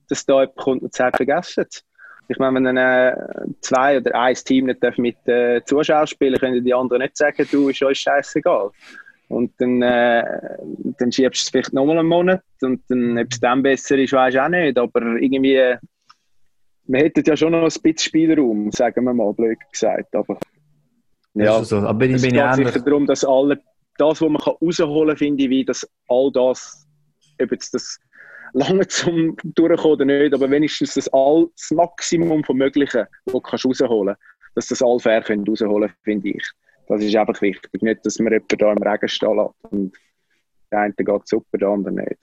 dass da jemand kommt und sagt, vergessen es. Ich meine, wenn dann äh, zwei oder ein Team nicht darf mit äh, Zuschauern spielen, können die anderen nicht sagen, du, ist uns scheißegal. Und dann, äh, dann schiebst du es vielleicht nochmal einen Monat und dann, ob es dann besser ist, weiß ich auch nicht. Aber irgendwie, äh, wir hätten ja schon noch ein bisschen Spielraum, sagen wir mal, blöd gesagt. Aber ja. so. Aber bin, es bin geht sicher darum, dass alle, das, was man rausholen kann, finde ich, wie, dass all das, ob jetzt das lange zum Durchkommen oder nicht, aber wenigstens das, all, das Maximum vom Möglichen, was du kannst rausholen dass das alle fair können rausholen finde ich. Das ist einfach wichtig. Nicht, dass man jemanden da im Regen stehen lässt und der eine geht super, der andere nicht.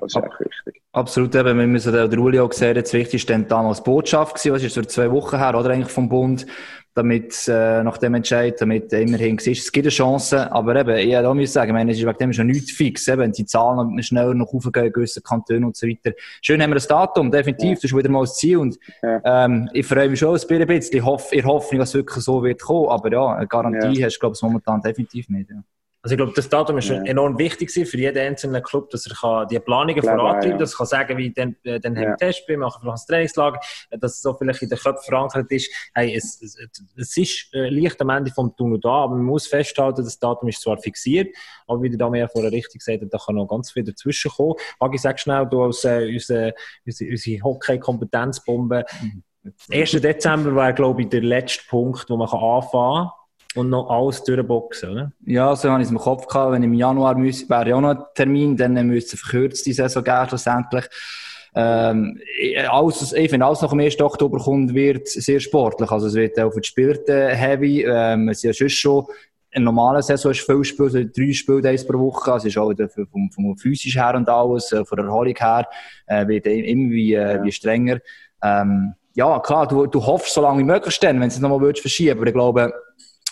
Das ist Ab- einfach wichtig. Absolut, eben, wir müssen der Uli auch gesehen, das Wichtigste war damals Botschaft gewesen, was ist so zwei Wochen her, oder eigentlich vom Bund, damit, äh, nach dem Entscheid, damit immerhin war, es gibt eine Chance, aber eben, ich hätte auch müssen sagen, ich meine, es ist wegen dem schon nichts fix, eben, wenn die Zahlen schneller noch aufgehen, in gewissen Kantonen und so weiter. Schön haben wir das Datum, definitiv, das ist wieder mal das Ziel und, Ja. ähm, ich freue mich schon ein bisschen, ich hoffe, ich hoffe dass es wirklich so wird kommen, aber ja, eine Garantie hast du, glaube ich, momentan definitiv nicht, ja. Also ich glaube, das Datum ist Ja. enorm wichtig für jeden einzelnen Club, dass er kann die Planungen Glaube vorantreiben kann, dass er kann sagen, wie dann, äh, dann haben Ja. wir Testspiel, machen vielleicht ein Trainingslager, äh, dass es so vielleicht in den Köpfen verankert ist. Hey, es, es, es ist äh, leicht am Ende vom Tunnel da, aber man muss festhalten, das Datum ist zwar fixiert, aber wie der Damian vorher richtig gesagt hat, da kann noch ganz viel dazwischen kommen. Hagi, sag schnell, du als äh, unsere, unsere, unsere Hockey-Kompetenzbombe, 1. Dezember wäre, glaube ich, der letzte Punkt, wo man kann anfangen kann und noch alles durchboxen, oder? Ja, so habe ich es im Kopf gehabt. Wenn im Januar müsste, wäre ja auch noch ein Termin, dann müsste es eine verkürzte Saison geben, schlussendlich. Ähm, alles, ich finde, alles nach dem 1. Oktober kommt, wird sehr sportlich. Also, es wird auch für die Spieler äh, heavy. Ähm, es ist ja schon, in normalen Saison ist viel Spiel, so drei Spieldays pro Woche. Also, es ist auch vom, vom, physisch her und alles, äh, von der Erholung her, äh, wird immer wie, äh, Ja. wie strenger. Ähm, ja, klar, du, du hoffst so lange wie möglich dann, wenn du es nochmal verschieben. Aber ich glaube,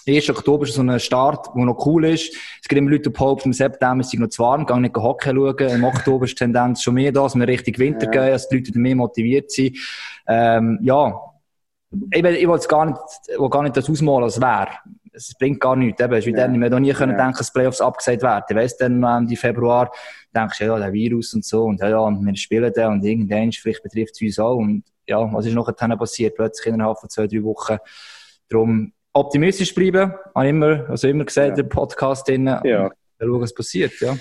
1. Oktober ist so ein Start, der noch cool ist. Es gibt immer Leute, die behaupten, im September ist es noch zu warm, gehen nicht Hockey schauen. Im Oktober ist die Tendenz schon mehr da, dass wir Richtung Winter Ja. gehen, dass die Leute mehr motiviert sind. Ähm, ja, ich, will- ich will es gar nicht, will gar nicht das ausmalen, als wäre. Es bringt gar nichts. Eben, es ist wie Ja. dann, wir nie können Ja. denken, dass Playoffs abgesagt werden. Ich weiss dann, am Ende Februar, denkst du, ja, der Virus und so, und ja, ja, wir spielen den, und irgendwann, vielleicht betrifft es uns auch, und ja, was ist nachher passiert? Plötzlich innerhalb von zwei, drei Wochen. Darum, optimistisch bleiben, habe ich immer, also immer gesagt, Ja. der Podcast drin. Ja. Schauen, was passiert, ja.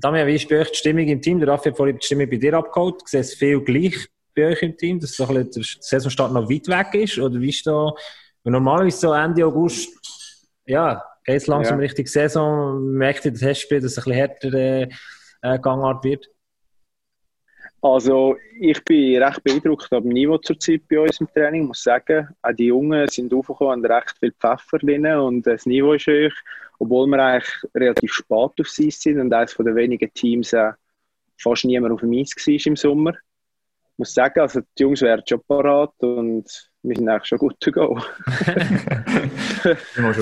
Damian, wie ist bei euch die Stimmung im Team? Der Raffi hat vorhin die Stimmung bei dir abgeholt. Ich sehe es viel gleich bei euch im Team, dass so der Saisonstart noch weit weg ist? Oder wie ist da, weil normalerweise so Ende August, ja, geht es langsam Ja. Richtung Saison, merkt ihr das Testspiel, dass es ein bisschen härtere äh, Gangart wird? Also ich bin recht beeindruckt dem Niveau zurzeit bei uns im Training, muss sagen. Auch die Jungen sind aufgekommen, haben recht viel Pfeffer drin und das Niveau ist hoch, obwohl wir eigentlich relativ spät auf sie sind und eines den wenigen Teams äh, fast niemand auf dem Eis war im Sommer. Ich muss sagen, also die Jungs wären schon parat und wir sind eigentlich schon gut to go.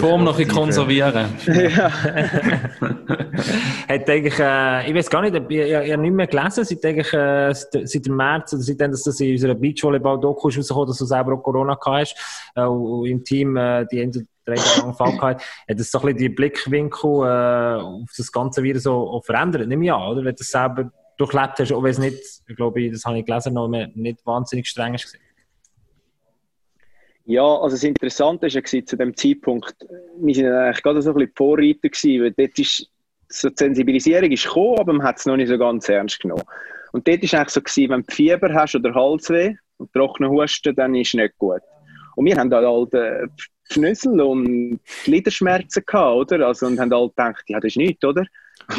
Form noch ein konservieren. ja. Hat eigentlich, äh, ich weiß gar nicht, ich, ich, ich habe nicht mehr gelesen, seit, eigentlich, äh, seit seit dem März, oder seitdem, dass das in unserer Beachvolleyball-Doku ist rausgekommen, dass du selber auch Corona gehabt hast, äh, und im Team äh, die Ende drei Tage Fall gehabt hat das so ein bisschen die Blickwinkel äh, auf das Ganze wieder so verändert, nehme ich an, oder? Wenn du das selber durchlebt hast, auch wenn es nicht, ich glaube, das habe ich gelesen, noch nicht wahnsinnig streng ist. gewesen. Ja, also das Interessante war ja zu dem Zeitpunkt, wir sind eigentlich gerade so ein bisschen Vorreiter gewesen, weil dort ist so die Sensibilisierung ist gekommen, aber man hat es noch nicht so ganz ernst genommen. Und dort war eigentlich so, gewesen, wenn du Fieber hast oder Halsweh und trockenen Husten, dann ist es nicht gut. Und wir haben da halt äh, Pfnüssel und Gliederschmerzen gehabt, oder? Also, und haben halt gedacht, ja, das ist nichts, oder?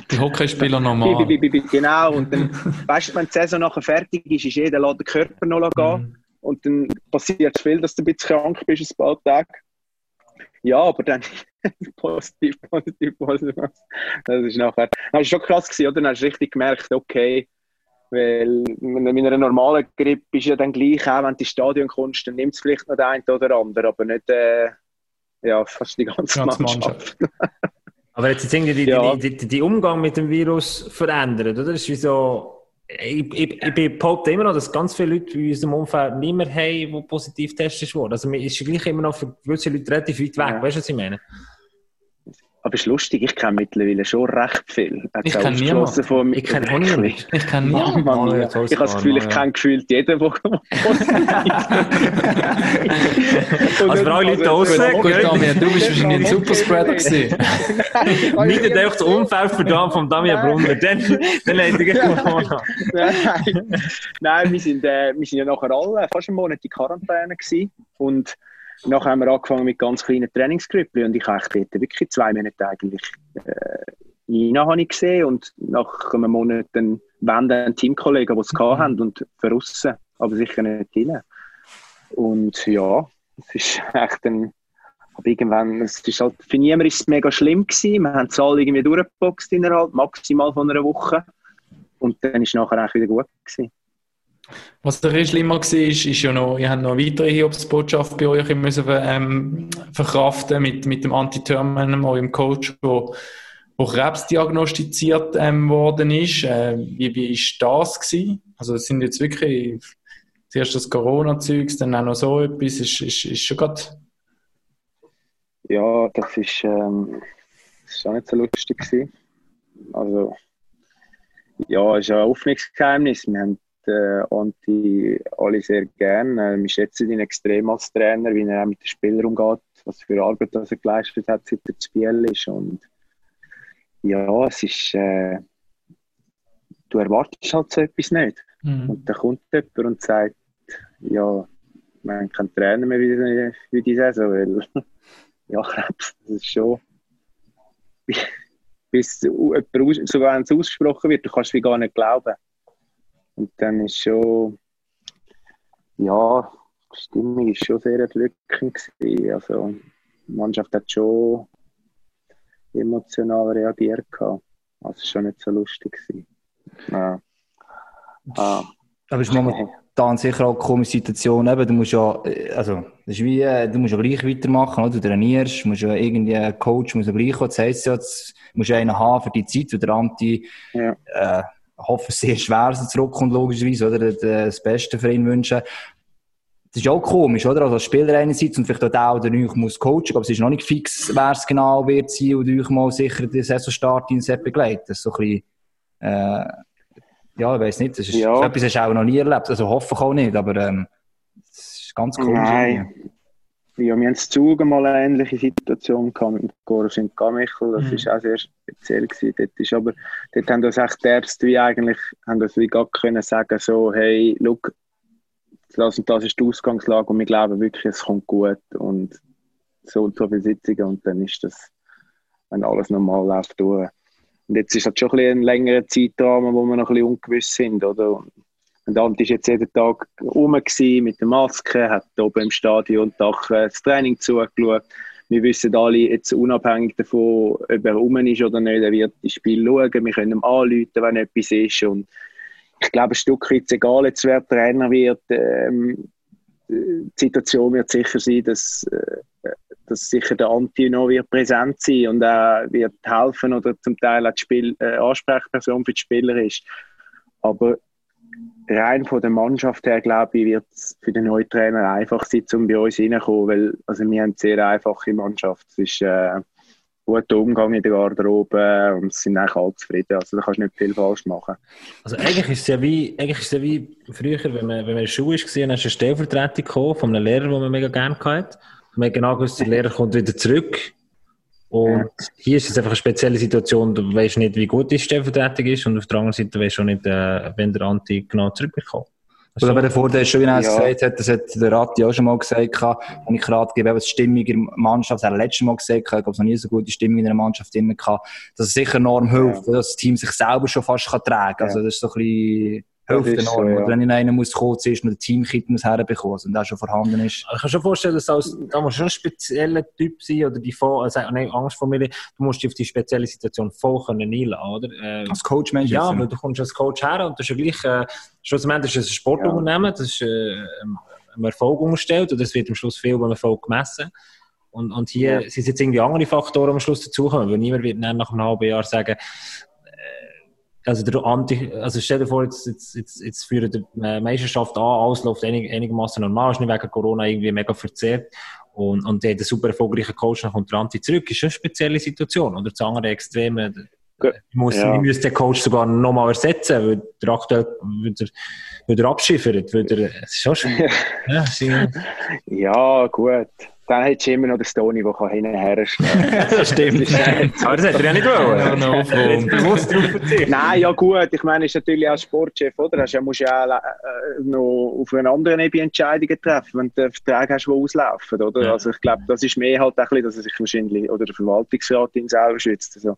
Die Hockeyspieler normal. Genau, und dann, weißt du, wenn die Saison nachher fertig ist, ist jeder lässt den Körper noch gehen. Und dann passiert es viel, dass du ein bisschen krank bist, ein paar Tage. Ja, aber dann positiv, positiv, positiv. Das ist nachher. Das war schon krass, gewesen, oder? Dann hast du richtig gemerkt, okay, weil mit einer normalen Grippe ist ja dann gleich, auch wenn du ins Stadion kommst, dann nimmt es vielleicht noch der eine oder andere, aber nicht äh, ja, fast die ganze, Ganze Mannschaft. Aber jetzt, jetzt irgendwie die, Ja. die, die, die Umgang mit dem Virus verändert, oder? Das ist wie so, ich, ich, ich behaupte immer noch, dass ganz viele Leute in unserem Umfeld nicht mehr haben, die positiv getestet wurden. Also, man ist gleich immer noch für gewisse Leute relativ weit weg. Ja. Weißt du, was ich meine? Aber es ist lustig, ich kenne mittlerweile schon recht viel. Ich auch kenn ausgeschlossen von Ich kenne auch niemanden. Ich kann Ja, nie. Mann, ich habe das Gefühl, ich kenne gefühlt jeden, der Also für alle Leute Also, draussen, Gut? Damian, du bist wahrscheinlich ein Superspreader gewesen. Nicht einfach das Umfeld da vom Damian. Brunner. Dann, hätte ich Nein wir, sind, äh, wir sind ja nachher alle fast einen Monat in Quarantäne gewesen. Und nachher haben wir angefangen mit ganz kleinen Trainingsgrüppchen und ich habe dort wirklich zwei Monate eigentlich äh, habe ich gesehen und nach einem Monat dann wenn dann Teamkollegen, die es gehabt haben und verrissen, aber sicher nicht rein. Und ja, es ist echt ein aber irgendwann, es ist halt, für niemanden ist es mega schlimm gewesen. Wir haben es alle irgendwie durchgeboxt innerhalb, maximal von einer Woche. Und dann ist es nachher eigentlich wieder gut gewesen. Was der schlimmer war, ist, ist ja noch, ihr habt noch eine weitere Hiobsbotschaft bei euch müssen, ähm, verkraften mit, mit dem Anti-Terman, eurem Coach, wo, wo Krebs diagnostiziert ähm, worden ist. Äh, wie, ist das gewesen? Also, es sind jetzt wirklich zuerst das Corona-Zeugs, dann auch noch so etwas, ist, ist, ist schon gerade, Ja, das ist, ähm, auch nicht so lustig gewesen. Also, ja, es ist ein Aufmerksamkeitsgeheimnis. Wir haben äh, Anti alle sehr gern. Äh, wir schätzen ihn extrem als Trainer, wie er auch mit den Spielern umgeht, was für Arbeit das er geleistet hat, seit er zu Biel ist. Und ja, es ist, äh, du erwartest halt so etwas nicht. Mhm. Und dann kommt jemand und sagt, ja, wir haben keinen Trainer mehr wie, wie die Saison, weil ja, Krebs, das ist schon bis jemand sogar wenn es ausgesprochen wird, du kannst es gar nicht glauben. Und dann ist schon, ja, die Stimmung ist schon sehr erdrückend gewesen. Also, die Mannschaft hat schon emotional reagiert gehabt. Also, war schon nicht so lustig gewesen. Ja. Ah. Aber es ist momentan sicher auch eine komische Situation. Eben, du musst ja, also, das ist wie, äh, du musst ja gleich weitermachen, oder? Du trainierst, musst ja irgendwie, ein Coach muss ja gleich kommen. Das heisst ja, jetzt musst du einen haben für die Zeit, und der Anti, Ja. äh, hoffe sehr schwer, dass er zurückkommt, logischerweise, oder? Das Beste für ihn wünschen. das ist auch komisch, oder? Also als Spieler einerseits und vielleicht auch der euch muss coachen, aber es ist noch nicht fix, wer es genau wird sein und euch mal sicher den Saisonstart in Sepp begleiten. Das ist so ein bisschen, äh, ja, ich weiß nicht, das ist, Ja. etwas hast du auch noch nie erlebt, also hoffe ich auch nicht, aber ähm, das ist ganz komisch. Nein. Ja, wir haben zu Zug mal eine ähnliche Situation gehabt mit Goros in Gamichel. Das Mhm. ist auch sehr speziell gewesen. Dort ist aber, dort haben uns echt die Ärzte wie eigentlich, haben uns wie gar können sagen, so, hey, look, das und das ist die Ausgangslage und wir glauben wirklich, es kommt gut und so und so viele Sitzungen und dann ist das, wenn alles normal läuft, durch. Und jetzt ist halt schon ein, bisschen ein längerer Zeitrahmen, wo wir noch ein bisschen ungewiss sind, oder? Und Ant ist jetzt jeden Tag rum mit der Maske, hat oben im Stadion Dach das Training zugeschaut. Wir wissen alle, jetzt unabhängig davon, ob er rum ist oder nicht, er wird das Spiel schauen. Wir können ihm anrufen, wenn etwas ist. Und ich glaube, ein Stück weit, egal jetzt wer Trainer wird, ähm, die Situation wird sicher sein, dass, äh, dass sicher der Anti noch wird präsent sein und er wird helfen oder zum Teil auch die Spiel, äh, Ansprechperson für die Spieler ist. Aber rein von der Mannschaft her, glaube ich, wird es für den neuen Trainer einfach sein, um bei uns reinzukommen, weil also wir haben eine sehr einfache Mannschaft. Es ist äh, guter Umgang in der Garderobe und es sind eigentlich alle zufrieden. Also da kannst du nicht viel falsch machen. Also eigentlich ist es ja wie, eigentlich ist es ja wie früher, wenn man, wenn man in der Schule war, hast du eine Stellvertretung von einem Lehrer, den man mega gerne hatte. Man hat genau gewusst, der Lehrer kommt wieder zurück. Und hier ist es einfach eine spezielle Situation, du weißt nicht, wie gut die Stellvertretung ist und auf der anderen Seite weißt du auch nicht, äh, wenn der Anti genau zurückkommt. Also, aber der Vorteil ist schon, wie er es Ja. gesagt hat, das hat der Ratti auch schon mal gesagt, und ich gerade gebe, eben die Stimmung in der Mannschaft, das hat er letztes Mal gesagt, ich glaube, es noch nie so gute Stimmung in der Mannschaft drin gehabt, dass es sicher enorm hilft, dass das Team sich selber schon fast kann tragen kann. Also, das ist so ein bisschen, hilft ist so, enorm. ja. Oder wenn einer muss kurz ist und der Teamkit muss herbekommen, also, und der schon vorhanden ist. Ich kann schon vorstellen, dass als, da musst du schon ein spezieller Typ sein oder die voll, also, nein, Angst vor mir, du musst dich auf die spezielle Situation voll können einladen, oder? Äh, Als Coach, meinst? Ja, weil du kommst als Coach her und das ist ja gleich, äh, schlussendlich ist es ein Sportunternehmen, das ist äh, einem Erfolg unterstellt und das wird am Schluss viel beim Erfolg gemessen. Und, und hier Ja. sind jetzt irgendwie andere Faktoren am Schluss dazukommen, weil niemand wird dann nach einem halben Jahr sagen, also der Anti, also stell dir vor, jetzt, jetzt, jetzt, jetzt führen die äh, Meisterschaft an, alles läuft einig, einigermaßen normal, ist nicht wegen Corona irgendwie mega verzerrt. Und, und der hat einen super erfolgreichen Coach, dann kommt der Anti zurück, ist schon eine spezielle Situation. Oder das andere Extreme, Ge- ich muss, Ja. ich müsste den Coach sogar nochmal ersetzen, weil der aktuell wieder, wieder abschiffert, weil der, es ist schon schön. ja, Ja, gut. Dann hättest du immer noch den Stony, der kann hinterher stehen das stimmt. aber das hätte er ja nicht wollen. Noch aufräumen. bewusst drauf. Nein, ja gut, ich meine, ist natürlich auch Sportchef, oder? Hast ja, musst ja auch äh, noch auf einer anderen Ebene Entscheidungen treffen, wenn du Verträge hast, die auslaufen, oder? Ja. Also ich glaube, das ist mehr halt auch ein bisschen, dass er sich wahrscheinlich, oder der Verwaltungsrat ihn selber schützt. Also.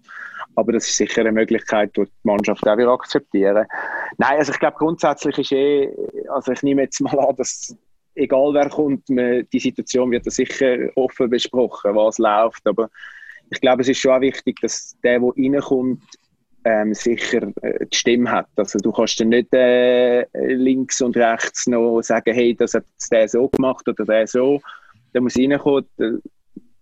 Aber das ist sicher eine Möglichkeit, die die Mannschaft auch wieder akzeptieren. Nein, also ich glaube grundsätzlich ist eh, also ich nehme jetzt mal an, dass egal wer kommt, man, die Situation wird sicher offen besprochen, was läuft, aber ich glaube, es ist schon auch wichtig, dass der, der reinkommt, ähm, sicher äh, die Stimme hat. Also du kannst dann nicht äh, links und rechts noch sagen, hey, das hat der so gemacht oder der so. Der muss reinkommen, der,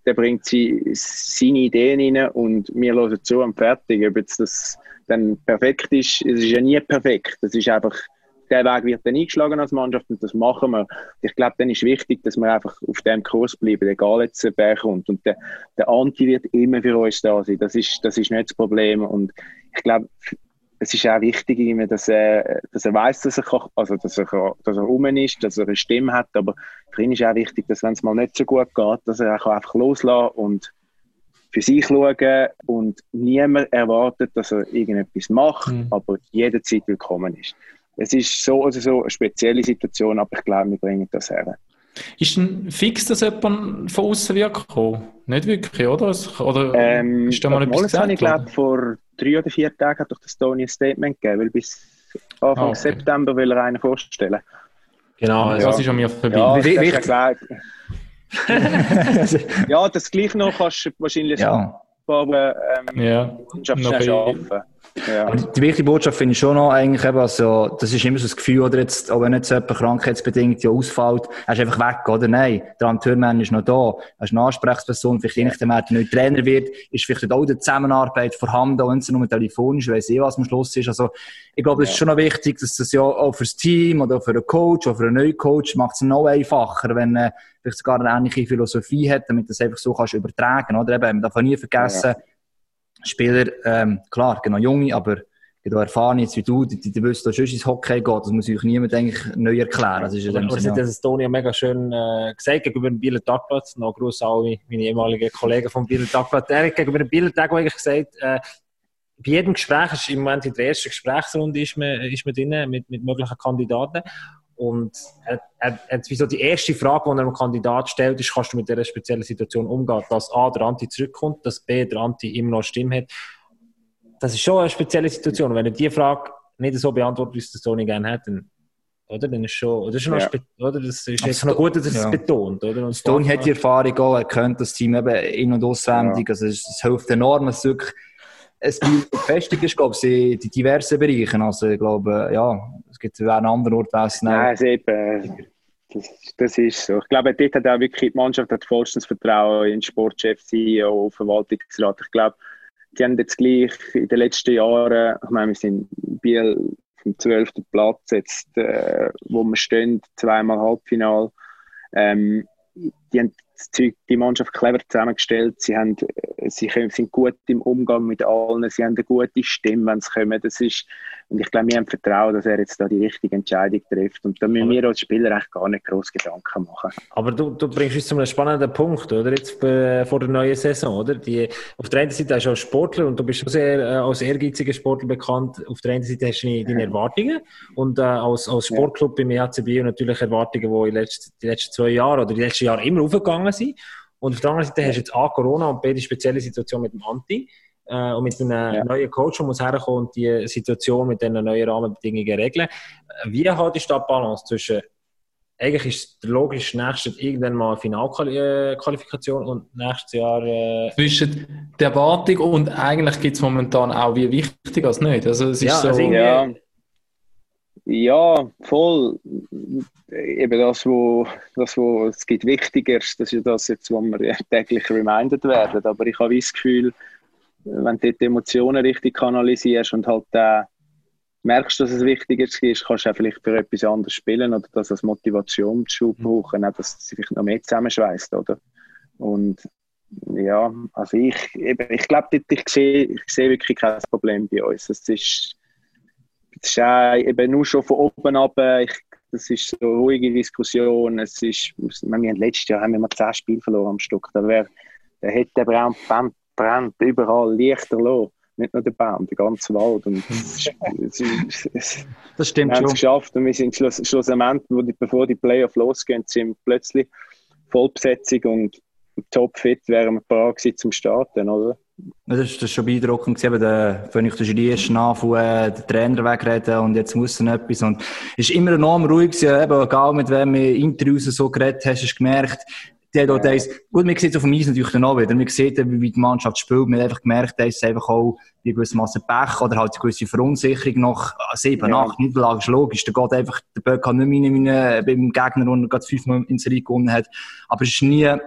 der bringt sie, seine Ideen rein und wir hören zu und fertig. Ob jetzt das dann perfekt ist, es ist ja nie perfekt. Das ist einfach, der Weg wird dann eingeschlagen als Mannschaft und das machen wir. Ich glaube, dann ist wichtig, dass wir einfach auf dem Kurs bleiben, egal jetzt wer kommt. Und der, der Anti wird immer für uns da sein. Das ist, das ist nicht das Problem. Und ich glaube, es ist auch wichtig, ihm, dass er, dass er weiß, dass er, kann, also dass er, dass er rum ist, dass er eine Stimme hat. Aber für ihn ist auch wichtig, dass wenn es mal nicht so gut geht, dass er auch einfach loslassen und für sich schauen und niemand erwartet, dass er irgendetwas macht, Mhm. aber jederzeit willkommen ist. Es ist so oder so eine spezielle Situation, aber ich glaube, wir bringen das her. Ist denn fix, dass jemand von außen wird kommen? Nicht wirklich, oder? Oder Ähm, ist da mal etwas habe ich gesagt glaube, vor drei oder vier Tagen hat doch der Tony ein Statement gegeben, weil bis Anfang Ah, okay. September will er einen vorstellen. Genau, worden? also, Das ist an mir vorbei. Ja, das ja gesagt. ja, das gleich noch kannst du wahrscheinlich ja. ein paar ähm, Ja, Mannschaften noch schaffen. Ja. Aber die wichtige Botschaft finde ich schon noch eigentlich eben, also, das ist immer so das Gefühl, oder jetzt, auch wenn jetzt jemand krankheitsbedingt ja ausfällt, er ist einfach weg, oder? Nein, der Amateurmann ist noch da. Er ist eine Ansprechperson, vielleicht nachdem, wer der neue Trainer wird, ist vielleicht auch die Zusammenarbeit vorhanden, wenn es nur telefonisch, weiss eh, was am Schluss ist. Also, ich glaube, es ist schon noch wichtig, dass das ja auch fürs Team oder auch für einen Coach oder für einen neuen Coach macht es noch einfacher, wenn er vielleicht sogar eine ähnliche Philosophie hat, damit du das einfach so kannst übertragen, oder? Eben, man darf auch nie vergessen, Spieler, ähm, klar, genau junge, aber da erfahren jetzt wie du, die, die, die wissen, dass es ins Hockey geht, das muss euch niemand eigentlich neu erklären. Das ist dem Aber sie Sinne, hat das Tonia mega schön äh, gesagt gegenüber dem Bieler Tagblatt. Noch Gruß an alle meine ehemaligen Kollegen vom Bieler Tagblatt. Er hat gegenüber dem Bieler Tag eigentlich gesagt, äh, bei jedem Gespräch, ist im Moment in der ersten Gesprächsrunde ist man, ist man drin mit, mit möglichen Kandidaten. Und er, er, er, wie so die erste Frage, die er einem Kandidat stellt, ist, kannst du mit dieser speziellen Situation umgehen, dass A, der Anti zurückkommt, dass B, der Anti immer noch Stimme hat. Das ist schon eine spezielle Situation. Wenn er diese Frage nicht so beantwortet, wie es der Sony gerne hat, dann, oder? Dann ist schon, oder? Das ist, noch Ja. oder? Das ist jetzt noch gut, dass er es ja. betont, oder? Und Stone hat die Erfahrung auch, er kennt das Team eben in- und auswendig, also es, es hilft enorm, dass es wirklich ein Befestigung ist, glaube ich, in diversen Bereichen. Also ich glaube, ja, es gibt an einem anderen Ort Nein, es eben, das, das ist so. Ich glaube, dort hat auch wirklich die Mannschaft hat vollstes Vertrauen in den Sportchef, CEO, Verwaltungsrat. Ich glaube, die haben jetzt gleich in den letzten Jahren, ich meine, wir sind in Biel vom 12. Platz jetzt, äh, wo wir stehen, zweimal Halbfinal. Ähm, die haben das Zeug, die Mannschaft clever zusammengestellt. Sie, haben, sie können, sind gut im Umgang mit allen. Sie haben eine gute Stimme, wenn sie kommen. Das ist, und ich glaube, wir haben Vertrauen, dass er jetzt da die richtige Entscheidung trifft. Und da müssen wir als Spieler echt gar nicht groß Gedanken machen. Aber du, du bringst uns zu einem spannenden Punkt, oder? Jetzt äh, vor der neuen Saison, oder? Die, auf der einen Seite hast du als Sportler und du bist schon sehr äh, als ehrgeiziger Sportler bekannt. Auf der einen Seite hast du deine, deine Erwartungen und äh, als, als Sportclub beim EHC Biel natürlich Erwartungen, die in den letzten, die letzten zwei Jahren oder die letzten Jahre immer aufgegangen sind. Und auf der anderen Seite hast du jetzt A, Corona und B, die spezielle Situation mit dem Anti. Äh, und mit einem Ja. neuen Coach, der muss herkommen und die Situation mit den neuen Rahmenbedingungen regeln. Äh, Wie da die Balance zwischen eigentlich ist der logische nächste irgendwann mal eine Finalqualifikation und nächstes Jahr äh, Zwischen der Erwartung und eigentlich gibt es momentan auch wie wichtig als nicht. Also es ist Ja, so, also Ja, ja voll. Eben das, wo, das, wo es gibt Wichtigeres, das ist das jetzt, wo wir täglich reminded werden. Aber ich habe das Gefühl, wenn du die Emotionen richtig kanalisierst und halt äh, merkst, dass es wichtiger ist, kannst du auch vielleicht für etwas anderes spielen oder das als Motivationsschub brauchen, auch dass es sich noch mehr zusammenschweißt, oder? Und ja, also ich, eben, ich glaube, ich sehe, ich sehe wirklich kein Problem bei uns. Es ist, es ist auch eben nur schon von oben ab, ich, das ist so eine ruhige Diskussion. Es ist, wir haben letztes Jahr haben wir mal zehn Spiele verloren am Stück. Da, wär, da hätte der Baum brennt, brennt überall Lichter los. Nicht nur der Baum, der ganze Wald. Und es, es, es, das wir stimmt haben es schon. geschafft und wir sind schluss, schlussendlich, wo die, bevor die Playoff losgehen, sind plötzlich Vollbesetzung und topfit wären wir bereit gewesen zum Starten, oder? Das ist, das ist schon beeindruckend gewesen, der, wenn ich den Jury äh, der Trainer wegreden und jetzt muss er etwas und es ist immer enorm ruhig gewesen, eben, egal mit wem du in Interviews so geredet hast, hast du gemerkt, die hat auch Ja. gut, man sieht es auf dem Eis natürlich dann auch wieder, man sieht wie die Mannschaft spielt, man hat einfach gemerkt, da ist einfach auch wie gewissermaßen Pech oder halt eine gewisse Verunsicherung nach sieben, Ja. acht Niederlagen, ist logisch, da geht einfach, der Böck kann nicht mehr rein, beim Gegner, der gerade fünfmal in Serie gewonnen hat, aber es ist nie ein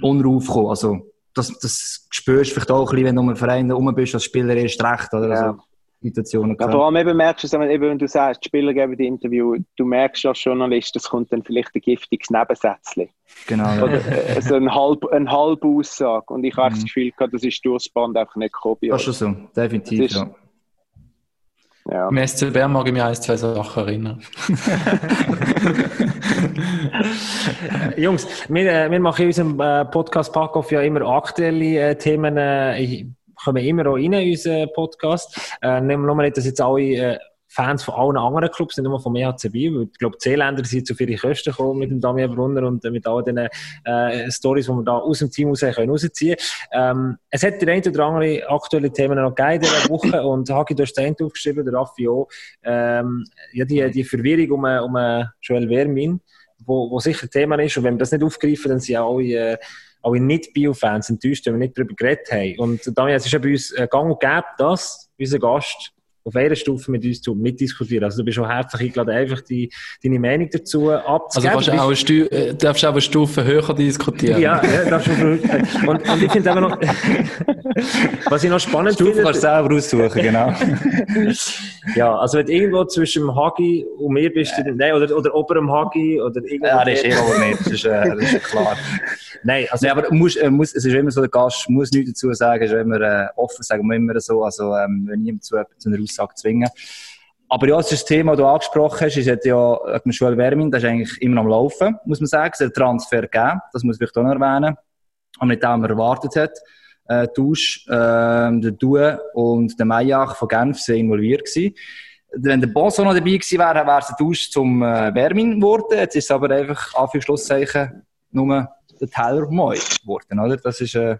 Unruhe gekommen, also das, das spürst du vielleicht auch ein bisschen, wenn du um einen Verein herum bist, als Spieler erst recht, oder? Ja. Also, Situationen. Ja, vor allem eben merkst du, es, wenn, eben, wenn du sagst, die Spieler geben die Interview, du merkst als Journalist, es kommt dann vielleicht ein giftiges Nebensätzchen. Genau, ja. Oder äh, so eine halbe, eine halbe Aussage. Und ich habe Mhm. das Gefühl gehabt, das ist durchs Band einfach nicht bei Das ist schon so, definitiv, Das ist- ja. Ja. Im SC Bern mag ich mich ein, zwei Sachen erinnern. Jungs, wir, äh, wir machen in unserem äh, Podcast Packoff ja immer aktuelle äh, Themen, äh, ich- kommen immer auch rein in unseren Podcast. Äh, nehmen wir nur nicht, dass jetzt alle äh, Fans von allen anderen Clubs, nicht nur vom EHC Biel, weil ich glaube, die Seeländer sind zu viele Kosten gekommen mit dem Damian Brunner und äh, mit all den äh, Stories, die wir da aus dem Team raus können rausziehen ähm, Es hat der eine oder andere aktuelle Themen noch gegeben in dieser Woche und Hagi, du hast eine aufgeschrieben, der Raffi auch. Ähm, ja, die, die Verwirrung um, um äh, Joel Vermin, wo, wo sicher Thema ist. Und wenn wir das nicht aufgreifen, dann sind ja alle, äh, alle Nicht-Bio-Fans enttäuscht, wenn wir nicht darüber geredet haben. Und Daniel, es ist ja bei uns äh, gang und gäbe, dass unser Gast auf einer Stufe mit uns zu mitdiskutieren. Also du bist auch herzlich eingeladen, einfach die, deine Meinung dazu abzugeben. Also du auch eine Stu äh, darfst auch eine Stufe höher diskutieren. Ja, ja darfst du und, und ich finde aber noch, was ich noch spannend Stufe finde... kannst du selber aussuchen, genau. ja, also wenn du irgendwo zwischen dem Hagi und mir bist, du, nein, oder, oder ober dem Hagi oder irgendwo... Ja, das ist eh aber nicht, das ist, äh, das ist klar. Nein, also... Nee, aber muss, äh, muss, es ist immer so, der Gast muss nichts dazu sagen, es ist immer äh, offen, sagen wir immer so, also ähm, wenn niemand zu, zu einer Aussage zwingen. Aber ja, das, Thema, das du angesprochen hast, ist ja wegen Schule Wermin, das ist eigentlich immer am Laufen, muss man sagen. Es hat einen Transfer gegeben, das muss ich auch noch erwähnen. Aber nicht den, man erwartet hat. Äh, Tausch, äh, der Due und der Mayach von Genf sind involviert gewesen. Wenn der Boss auch noch dabei gewesen wäre, wäre es ein Tausch zum äh, Wermin geworden. Jetzt ist es aber einfach, Anführungszeichen, nur der Teller Moi geworden, oder? Das ist, äh,